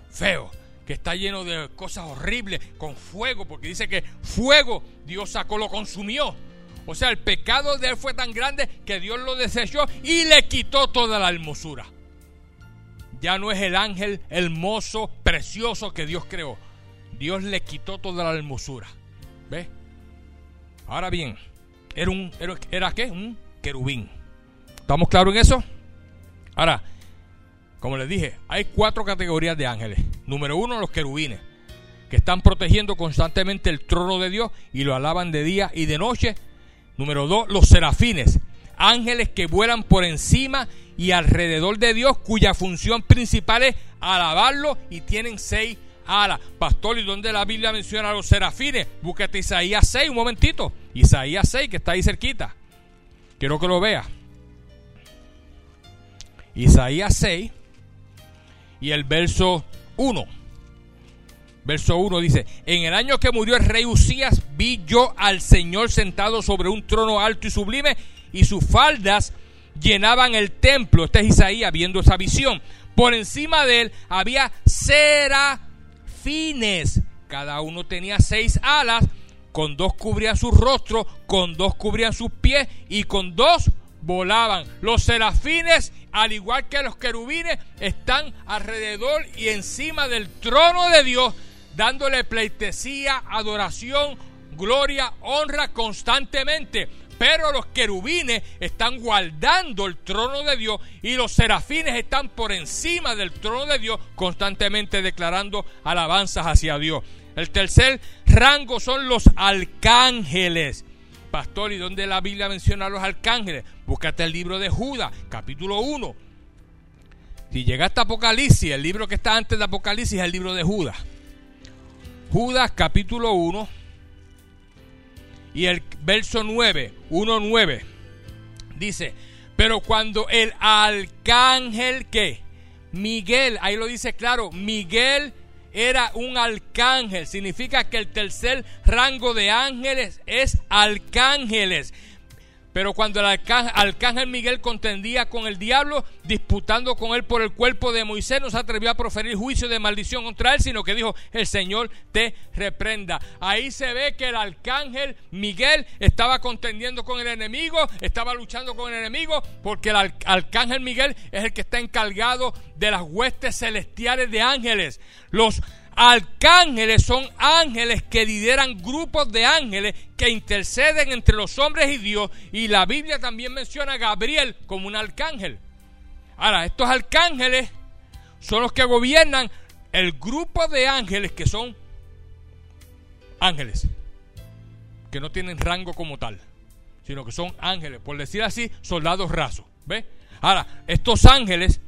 feo, que está lleno de cosas horribles, con fuego, porque dice que fuego Dios sacó, lo consumió. O sea, el pecado de él fue tan grande que Dios lo desechó y le quitó toda la hermosura. Ya no es el ángel hermoso, precioso que Dios creó. Dios le quitó toda la hermosura. ¿Ve? Ahora bien, era un era, qué? Un querubín. ¿Estamos claros en eso? Ahora, como les dije, hay cuatro categorías de ángeles. Número uno, los querubines, que están protegiendo constantemente el trono de Dios y lo alaban de día y de noche. Número dos, los serafines, ángeles que vuelan por encima y alrededor de Dios, cuya función principal es alabarlo y tienen seis alas. Pastor, ¿y dónde la Biblia menciona a los serafines? Búsquete Isaías 6, un momentito. Isaías 6, que está ahí cerquita. Quiero que lo vea. Isaías 6 y el verso 1. Verso 1 dice, en el año que murió el rey Usías, vi yo al Señor sentado sobre un trono alto y sublime, y sus faldas llenaban el templo. Este es Isaías viendo esa visión. Por encima de él había serafines. Cada uno tenía seis alas con dos cubrían su rostro, con dos cubrían sus pies y con dos volaban. Los serafines, al igual que los querubines, están alrededor y encima del trono de Dios, dándole pleitesía, adoración, gloria, honra constantemente. Pero los querubines están guardando el trono de Dios y los serafines están por encima del trono de Dios constantemente declarando alabanzas hacia Dios. El tercer rango son los arcángeles. Pastor, ¿y dónde la Biblia menciona a los arcángeles? Búscate el libro de Judas, capítulo 1. Si llegaste a Apocalipsis, el libro que está antes de Apocalipsis es el libro de Judas. Judas, capítulo 1 y el verso 9, 1.9, dice, pero cuando el arcángel que, Miguel, ahí lo dice claro, Miguel era un arcángel, significa que el tercer rango de ángeles es arcángeles. Pero cuando el arcángel, Miguel contendía con el diablo, disputando con él por el cuerpo de Moisés, no se atrevió a proferir juicio de maldición contra él, sino que dijo, el Señor te reprenda. Ahí se ve que el arcángel Miguel estaba contendiendo con el enemigo, estaba luchando con el enemigo, porque el arcángel Miguel es el que está encargado de las huestes celestiales de ángeles. Los Arcángeles son ángeles que lideran grupos de ángeles que interceden entre los hombres y Dios. Y la Biblia también menciona a Gabriel como un arcángel. Ahora, estos arcángeles son los que gobiernan el grupo de ángeles que son ángeles, que no tienen rango como tal, sino que son ángeles, por decir así, soldados rasos. ¿Ve? Ahora, estos ángeles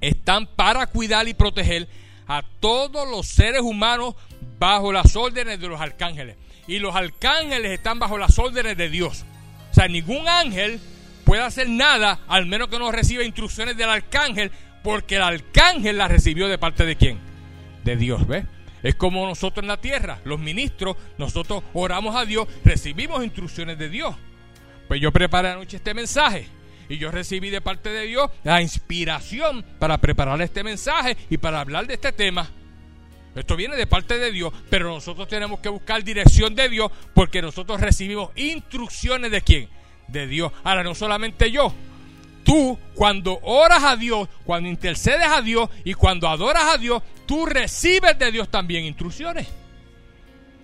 están para cuidar y proteger a todos los seres humanos bajo las órdenes de los arcángeles. Y los arcángeles están bajo las órdenes de Dios. O sea, ningún ángel puede hacer nada al menos que no reciba instrucciones del arcángel, porque el arcángel las recibió de parte de quién? De Dios, ¿ves? Es como nosotros en la tierra, los ministros, nosotros oramos a Dios, recibimos instrucciones de Dios. Pues yo preparé anoche este mensaje y yo recibí de parte de Dios la inspiración para preparar este mensaje y para hablar de este tema. Esto viene de parte de Dios, pero nosotros tenemos que buscar dirección de Dios porque nosotros recibimos instrucciones de quién? De Dios. Ahora, no solamente yo. Tú, cuando oras a Dios, cuando intercedes a Dios y cuando adoras a Dios, tú recibes de Dios también instrucciones.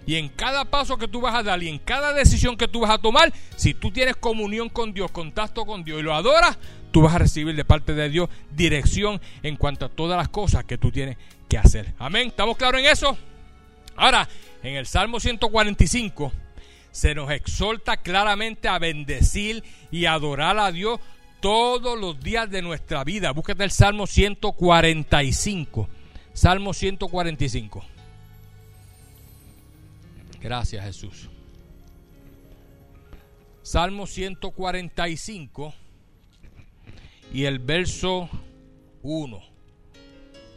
Y en cada paso que tú vas a dar y en cada decisión que tú vas a tomar, si tú tienes comunión con Dios, contacto con Dios y lo adoras, tú vas a recibir de parte de Dios dirección en cuanto a todas las cosas que tú tienes que hacer. Amén. ¿Estamos claros en eso? Ahora, en el Salmo 145 se nos exhorta claramente a bendecir y adorar a Dios todos los días de nuestra vida. Búsquete el Salmo 145. Salmo 145. Gracias Jesús. Salmo 145 y el verso 1.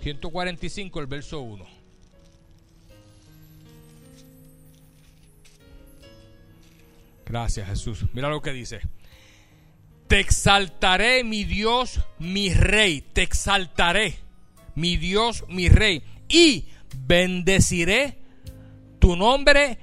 145, el verso 1. Gracias Jesús. Mira lo que dice. Te exaltaré, mi Dios, mi rey. Te exaltaré, mi Dios, mi rey. Y bendeciré tu nombre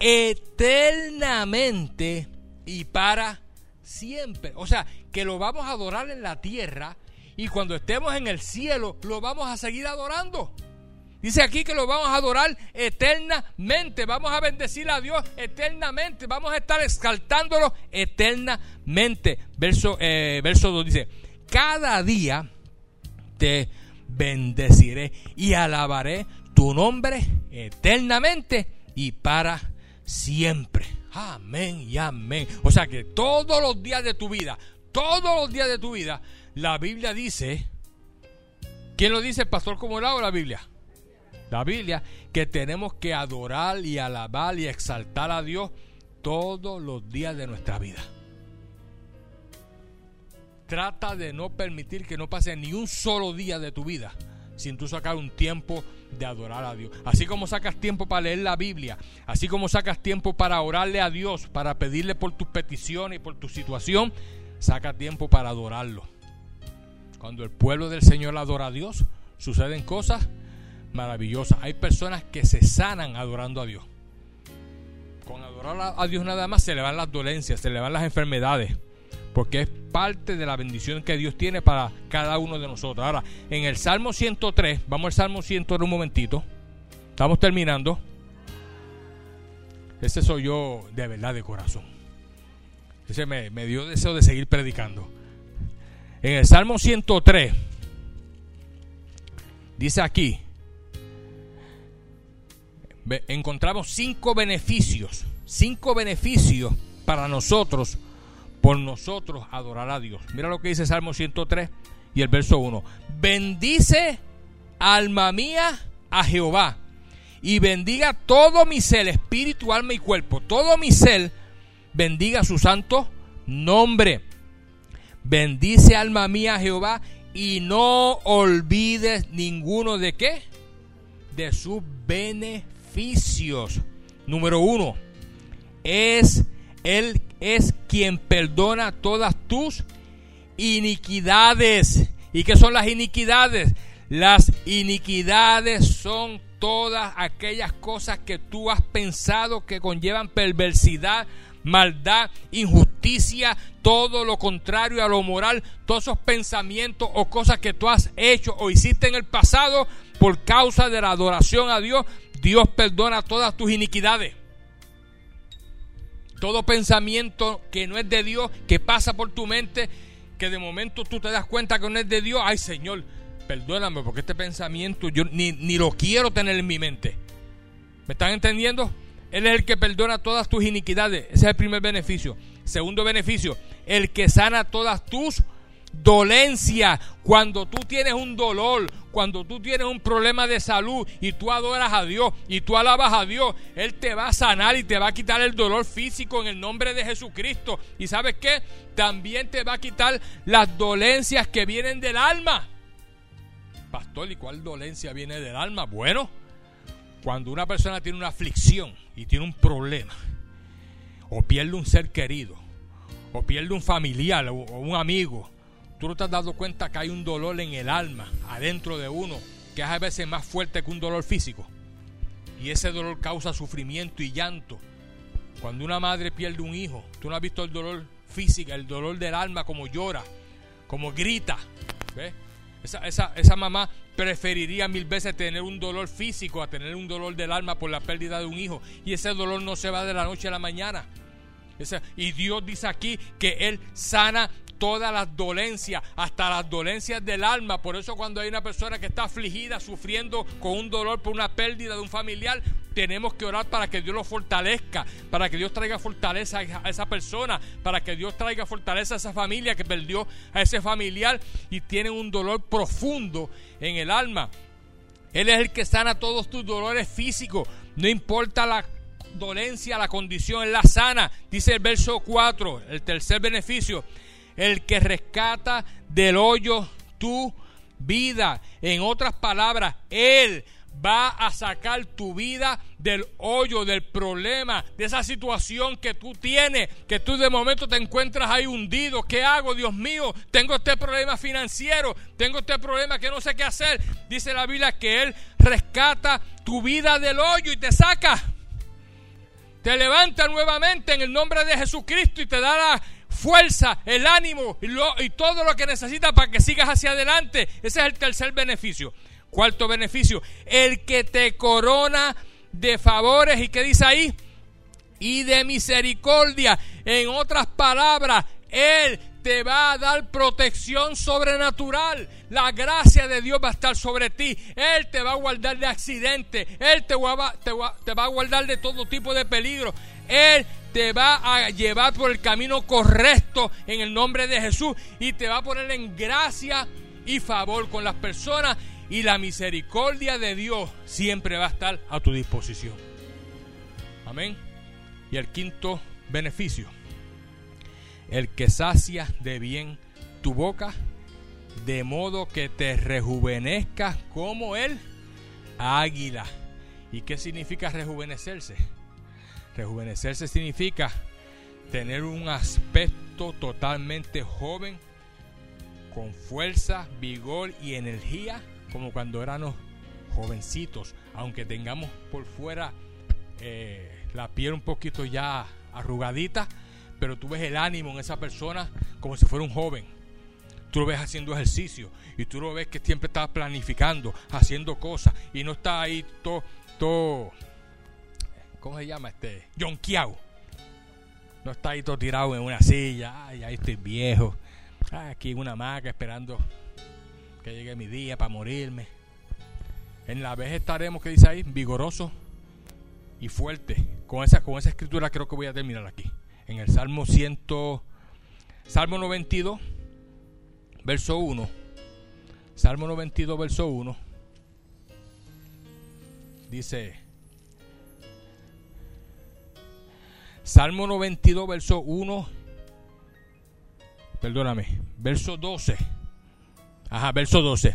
eternamente y para siempre. O sea, que lo vamos a adorar en la tierra y cuando estemos en el cielo lo vamos a seguir adorando. Dice aquí que lo vamos a adorar eternamente. Vamos a bendecir a Dios eternamente. Vamos a estar exaltándolo eternamente. Verso, eh, verso 2 dice, cada día te bendeciré y alabaré tu nombre eternamente y para siempre. Amén y amén. O sea que todos los días de tu vida, todos los días de tu vida, la Biblia dice, ¿quién lo dice, pastor como o la Biblia? La Biblia, que tenemos que adorar y alabar y exaltar a Dios todos los días de nuestra vida. Trata de no permitir que no pase ni un solo día de tu vida sin tú sacar un tiempo de adorar a Dios. Así como sacas tiempo para leer la Biblia, así como sacas tiempo para orarle a Dios, para pedirle por tus peticiones y por tu situación, saca tiempo para adorarlo. Cuando el pueblo del Señor adora a Dios, suceden cosas maravillosas. Hay personas que se sanan adorando a Dios. Con adorar a Dios nada más se le van las dolencias, se le van las enfermedades porque es parte de la bendición que Dios tiene para cada uno de nosotros. Ahora, en el Salmo 103, vamos al Salmo 103 un momentito, estamos terminando. Ese soy yo de verdad de corazón. Ese me, me dio deseo de seguir predicando. En el Salmo 103, dice aquí, encontramos cinco beneficios, cinco beneficios para nosotros, por nosotros adorar a Dios. Mira lo que dice Salmo 103 y el verso 1. Bendice, alma mía, a Jehová y bendiga todo mi ser, espíritu, alma y cuerpo. Todo mi ser bendiga su santo nombre. Bendice alma mía Jehová y no olvides ninguno de qué? De sus beneficios. Número uno, es Él es quien perdona todas tus iniquidades. ¿Y qué son las iniquidades? Las iniquidades son todas aquellas cosas que tú has pensado que conllevan perversidad, maldad, injusticia, todo lo contrario a lo moral, todos esos pensamientos o cosas que tú has hecho o hiciste en el pasado por causa de la adoración a Dios, Dios perdona todas tus iniquidades. Todo pensamiento que no es de Dios, que pasa por tu mente, que de momento tú te das cuenta que no es de Dios, ay Señor, perdóname porque este pensamiento yo ni, ni lo quiero tener en mi mente. ¿Me están entendiendo? Él es el que perdona todas tus iniquidades. Ese es el primer beneficio. Segundo beneficio, el que sana todas tus dolencias. Cuando tú tienes un dolor, cuando tú tienes un problema de salud y tú adoras a Dios y tú alabas a Dios, Él te va a sanar y te va a quitar el dolor físico en el nombre de Jesucristo. Y sabes qué? También te va a quitar las dolencias que vienen del alma. Pastor, ¿y cuál dolencia viene del alma? Bueno, cuando una persona tiene una aflicción y tiene un problema, o pierde un ser querido, o pierde un familiar o, un amigo, tú no te has dado cuenta que hay un dolor en el alma, adentro de uno, que es a veces más fuerte que un dolor físico. Y ese dolor causa sufrimiento y llanto. Cuando una madre pierde un hijo, tú no has visto el dolor físico, el dolor del alma, como llora, como grita. ¿Ves? Esa, esa, esa mamá preferiría mil veces tener un dolor físico a tener un dolor del alma por la pérdida de un hijo. Y ese dolor no se va de la noche a la mañana. y Dios dice aquí que Él sana todas las dolencias, hasta las dolencias del alma. Por eso cuando hay una persona que está afligida, sufriendo con un dolor por una pérdida de un familiar, tenemos que orar para que Dios lo fortalezca, para que Dios traiga fortaleza a esa persona, para que Dios traiga fortaleza a esa familia que perdió a ese familiar y tiene un dolor profundo en el alma. Él es el que sana todos tus dolores físicos, no importa la dolencia, la condición, Él la sana. Dice el verso 4, el tercer beneficio el que rescata del hoyo tu vida. En otras palabras, Él va a sacar tu vida del hoyo, del problema, de esa situación que tú tienes, que tú de momento te encuentras ahí hundido. ¿Qué hago, Dios mío? Tengo este problema financiero, tengo este problema que no sé qué hacer. Dice la Biblia que Él rescata tu vida del hoyo y te saca. Te levanta nuevamente en el nombre de Jesucristo y te da la fuerza, el ánimo y, todo lo que necesitas para que sigas hacia adelante. Ese es el tercer beneficio. Cuarto beneficio, el que te corona de favores y que dice ahí y de misericordia. En otras palabras, Él te va a dar protección sobrenatural. La gracia de Dios va a estar sobre ti. Él te va a guardar de accidentes. Él te va, te va a guardar de todo tipo de peligro. Él te va a llevar por el camino correcto en el nombre de Jesús y te va a poner en gracia y favor con las personas y la misericordia de Dios siempre va a estar a tu disposición. Amén. Y el quinto beneficio, el que sacia de bien tu boca, de modo que te rejuvenezcas como el águila. ¿Y qué significa rejuvenecerse? Rejuvenecerse significa tener un aspecto totalmente joven, con fuerza, vigor y energía, como cuando éramos jovencitos, aunque tengamos por fuera eh, la piel un poquito ya arrugadita, pero tú ves el ánimo en esa persona como si fuera un joven. Tú lo ves haciendo ejercicio y tú lo ves que siempre está planificando, haciendo cosas y no está ahí todo, todo ¿cómo se llama? Este, John No está ahí todo tirado en una silla. Ay, ahí estoy viejo. aquí en una hamaca esperando que llegue mi día para morirme. En la vez estaremos, que dice ahí, vigoroso y fuerte. Con esa, con esa escritura creo que voy a terminar aquí. En el Salmo 100, Salmo 92, verso 1. Salmo 92, verso 1. Dice, Salmo 92, verso 1. Perdóname, verso 12. Ajá, verso 12.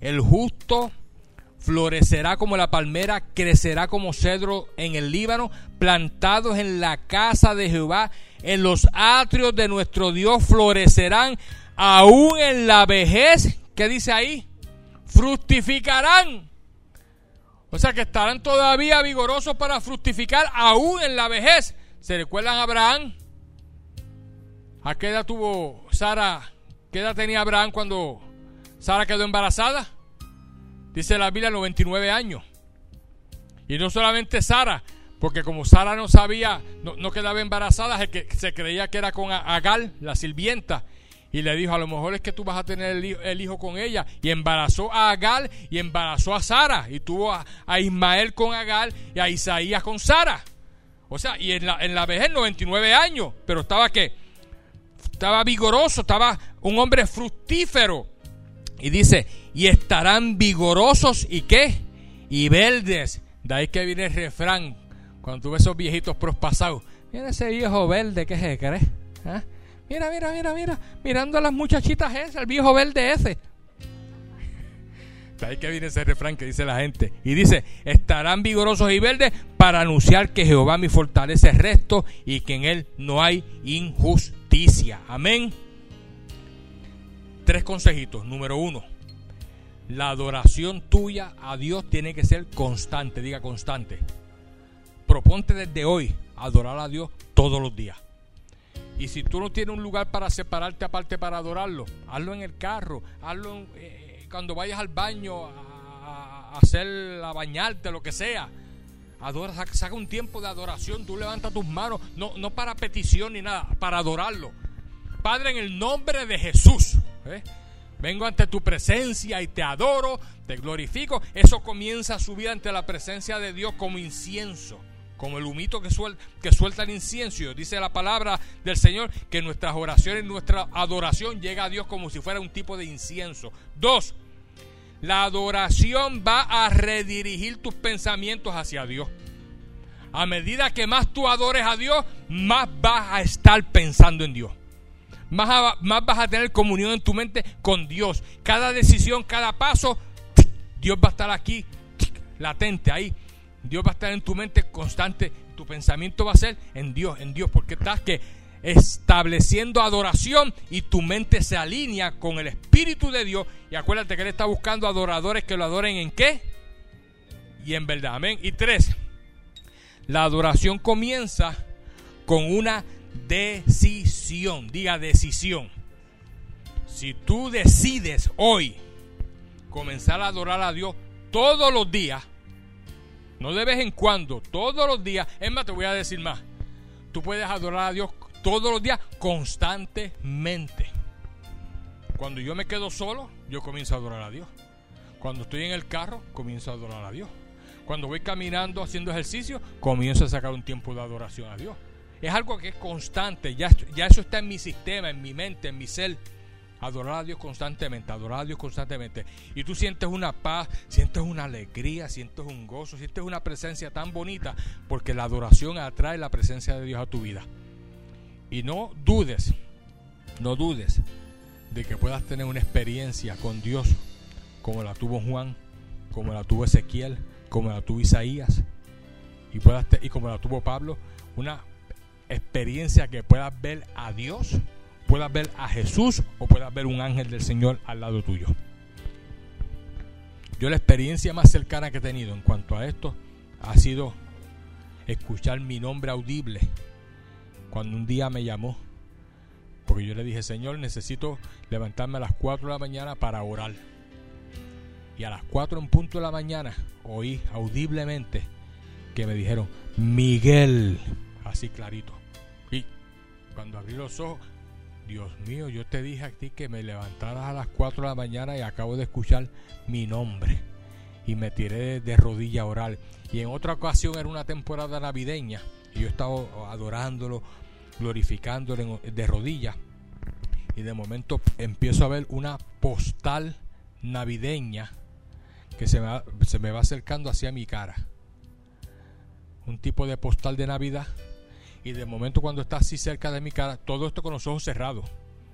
El justo florecerá como la palmera, crecerá como cedro en el Líbano, plantados en la casa de Jehová, en los atrios de nuestro Dios florecerán, aún en la vejez, ¿qué dice ahí? Fructificarán. O sea que estarán todavía vigorosos para fructificar aún en la vejez. ¿Se recuerdan a Abraham? ¿A qué edad tuvo Sara? ¿Qué edad tenía Abraham cuando Sara quedó embarazada? Dice la Biblia 99 años. Y no solamente Sara, porque como Sara no sabía, no, quedaba embarazada, que se creía que era con Agal, la sirvienta. Y le dijo, a lo mejor es que tú vas a tener el hijo, con ella. Y embarazó a Agal y embarazó a Sara. Y tuvo a, a Ismael con Agal y a Isaías con Sara. O sea, y en la, en la vejez 99 años, pero estaba que estaba vigoroso, estaba un hombre fructífero. Y dice, y estarán vigorosos y qué? Y verdes. De ahí que viene el refrán, cuando tú esos viejitos prospasados. Mira ese viejo verde, ¿qué se cree? ¿Ah? Mira, mira, mira, mira, mirando a las muchachitas esas, el viejo verde ese ahí que viene ese refrán que dice la gente. Y dice, estarán vigorosos y verdes para anunciar que Jehová mi fortaleza es resto y que en él no hay injusticia. Amén. Tres consejitos. Número uno, la adoración tuya a Dios tiene que ser constante. Diga constante. Proponte desde hoy adorar a Dios todos los días. Y si tú no tienes un lugar para separarte aparte para adorarlo, hazlo en el carro, hazlo en, eh, cuando vayas al baño a, hacer, a bañarte, lo que sea. Adora, saca un tiempo de adoración, tú levantas tus manos, no, no para petición ni nada, para adorarlo. Padre, en el nombre de Jesús, ¿eh? vengo ante tu presencia y te adoro, te glorifico. Eso comienza a subir ante la presencia de Dios como incienso, como el humito que, que suelta el incienso. Dice la palabra del Señor que nuestras oraciones, nuestra adoración llega a Dios como si fuera un tipo de incienso. Dos, la adoración va a redirigir tus pensamientos hacia Dios. A medida que más tú adores a Dios, más vas a estar pensando en Dios. Más, vas a tener comunión en tu mente con Dios. Cada decisión, cada paso, Dios va a estar aquí, latente ahí. Dios va a estar en tu mente constante. Tu pensamiento va a ser en Dios, en Dios, porque estás que estableciendo adoración y tu mente se alinea con el Espíritu de Dios. Y acuérdate que Él está buscando adoradores que lo adoren en qué? Y en verdad, amén. Y tres, la adoración comienza con una decisión. Diga decisión. Si tú decides hoy comenzar a adorar a Dios todos los días, no de vez en cuando, todos los días, es más, te voy a decir más. Tú puedes adorar a Dios todos los días, constantemente. Cuando yo me quedo solo, yo comienzo a adorar a Dios. Cuando estoy en el carro, comienzo a adorar a Dios. Cuando voy caminando haciendo ejercicio, comienzo a sacar un tiempo de adoración a Dios. Es algo que es constante, ya, ya eso está en mi sistema, en mi mente, en mi ser. Adorar a Dios constantemente, adorar a Dios constantemente. Y tú sientes una paz, sientes una alegría, sientes un gozo, sientes una presencia tan bonita, porque la adoración atrae la presencia de Dios a tu vida. Y no dudes, no dudes de que puedas tener una experiencia con Dios como la tuvo Juan, como la tuvo Ezequiel, como la tuvo Isaías y, puedas y como la tuvo Pablo, una experiencia que puedas ver a Dios, puedas ver a Jesús o puedas ver un ángel del Señor al lado tuyo. Yo la experiencia más cercana que he tenido en cuanto a esto ha sido escuchar mi nombre audible cuando un día me llamó, porque yo le dije, Señor, necesito levantarme a las 4 de la mañana para orar. Y a las 4 en punto de la mañana oí audiblemente que me dijeron, Miguel, así clarito. Y cuando abrí los ojos, Dios mío, yo te dije a ti que me levantaras a las 4 de la mañana y acabo de escuchar mi nombre. Y me tiré de rodilla a orar. Y en otra ocasión era una temporada navideña. Y yo estaba adorándolo, glorificándolo de rodillas. Y de momento empiezo a ver una postal navideña que se me, va, acercando hacia mi cara. Un tipo de postal de Navidad. Y de momento cuando está así cerca de mi cara, todo esto con los ojos cerrados.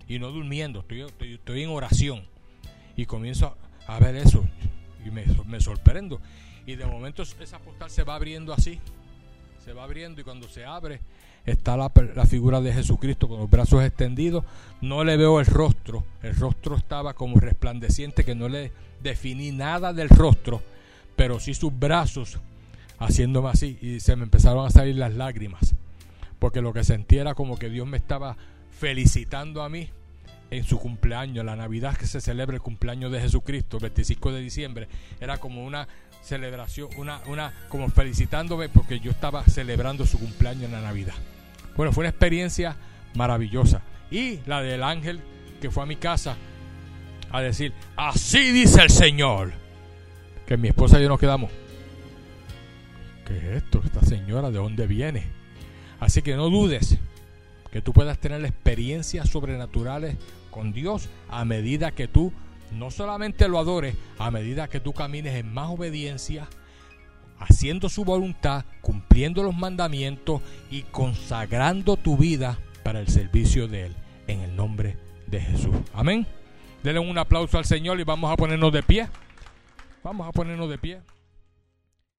Y no durmiendo, estoy, en oración. Y comienzo a ver eso. Y me sorprendo. Y de momento esa postal se va abriendo así. Se va abriendo y cuando se abre está la, la, figura de Jesucristo con los brazos extendidos. No le veo el rostro. El rostro estaba como resplandeciente que no le definí nada del rostro, pero sí sus brazos haciéndome así y se me empezaron a salir las lágrimas. Porque lo que sentí era como que Dios me estaba felicitando a mí en su cumpleaños, la Navidad que se celebra el cumpleaños de Jesucristo, el 25 de diciembre, era como una celebración, una, una, como felicitándome porque yo estaba celebrando su cumpleaños en la Navidad. Bueno, fue una experiencia maravillosa. Y la del ángel que fue a mi casa a decir, así dice el Señor. Que mi esposa y yo nos quedamos. ¿Qué es esto? Esta señora, ¿de dónde viene? Así que no dudes que tú puedas tener experiencias sobrenaturales con Dios a medida que tú no solamente lo adores, a medida que tú camines en más obediencia, haciendo su voluntad, cumpliendo los mandamientos y consagrando tu vida para el servicio de Él, en el nombre de Jesús. Amén. Denle un aplauso al Señor y vamos a ponernos de pie. Vamos a ponernos de pie.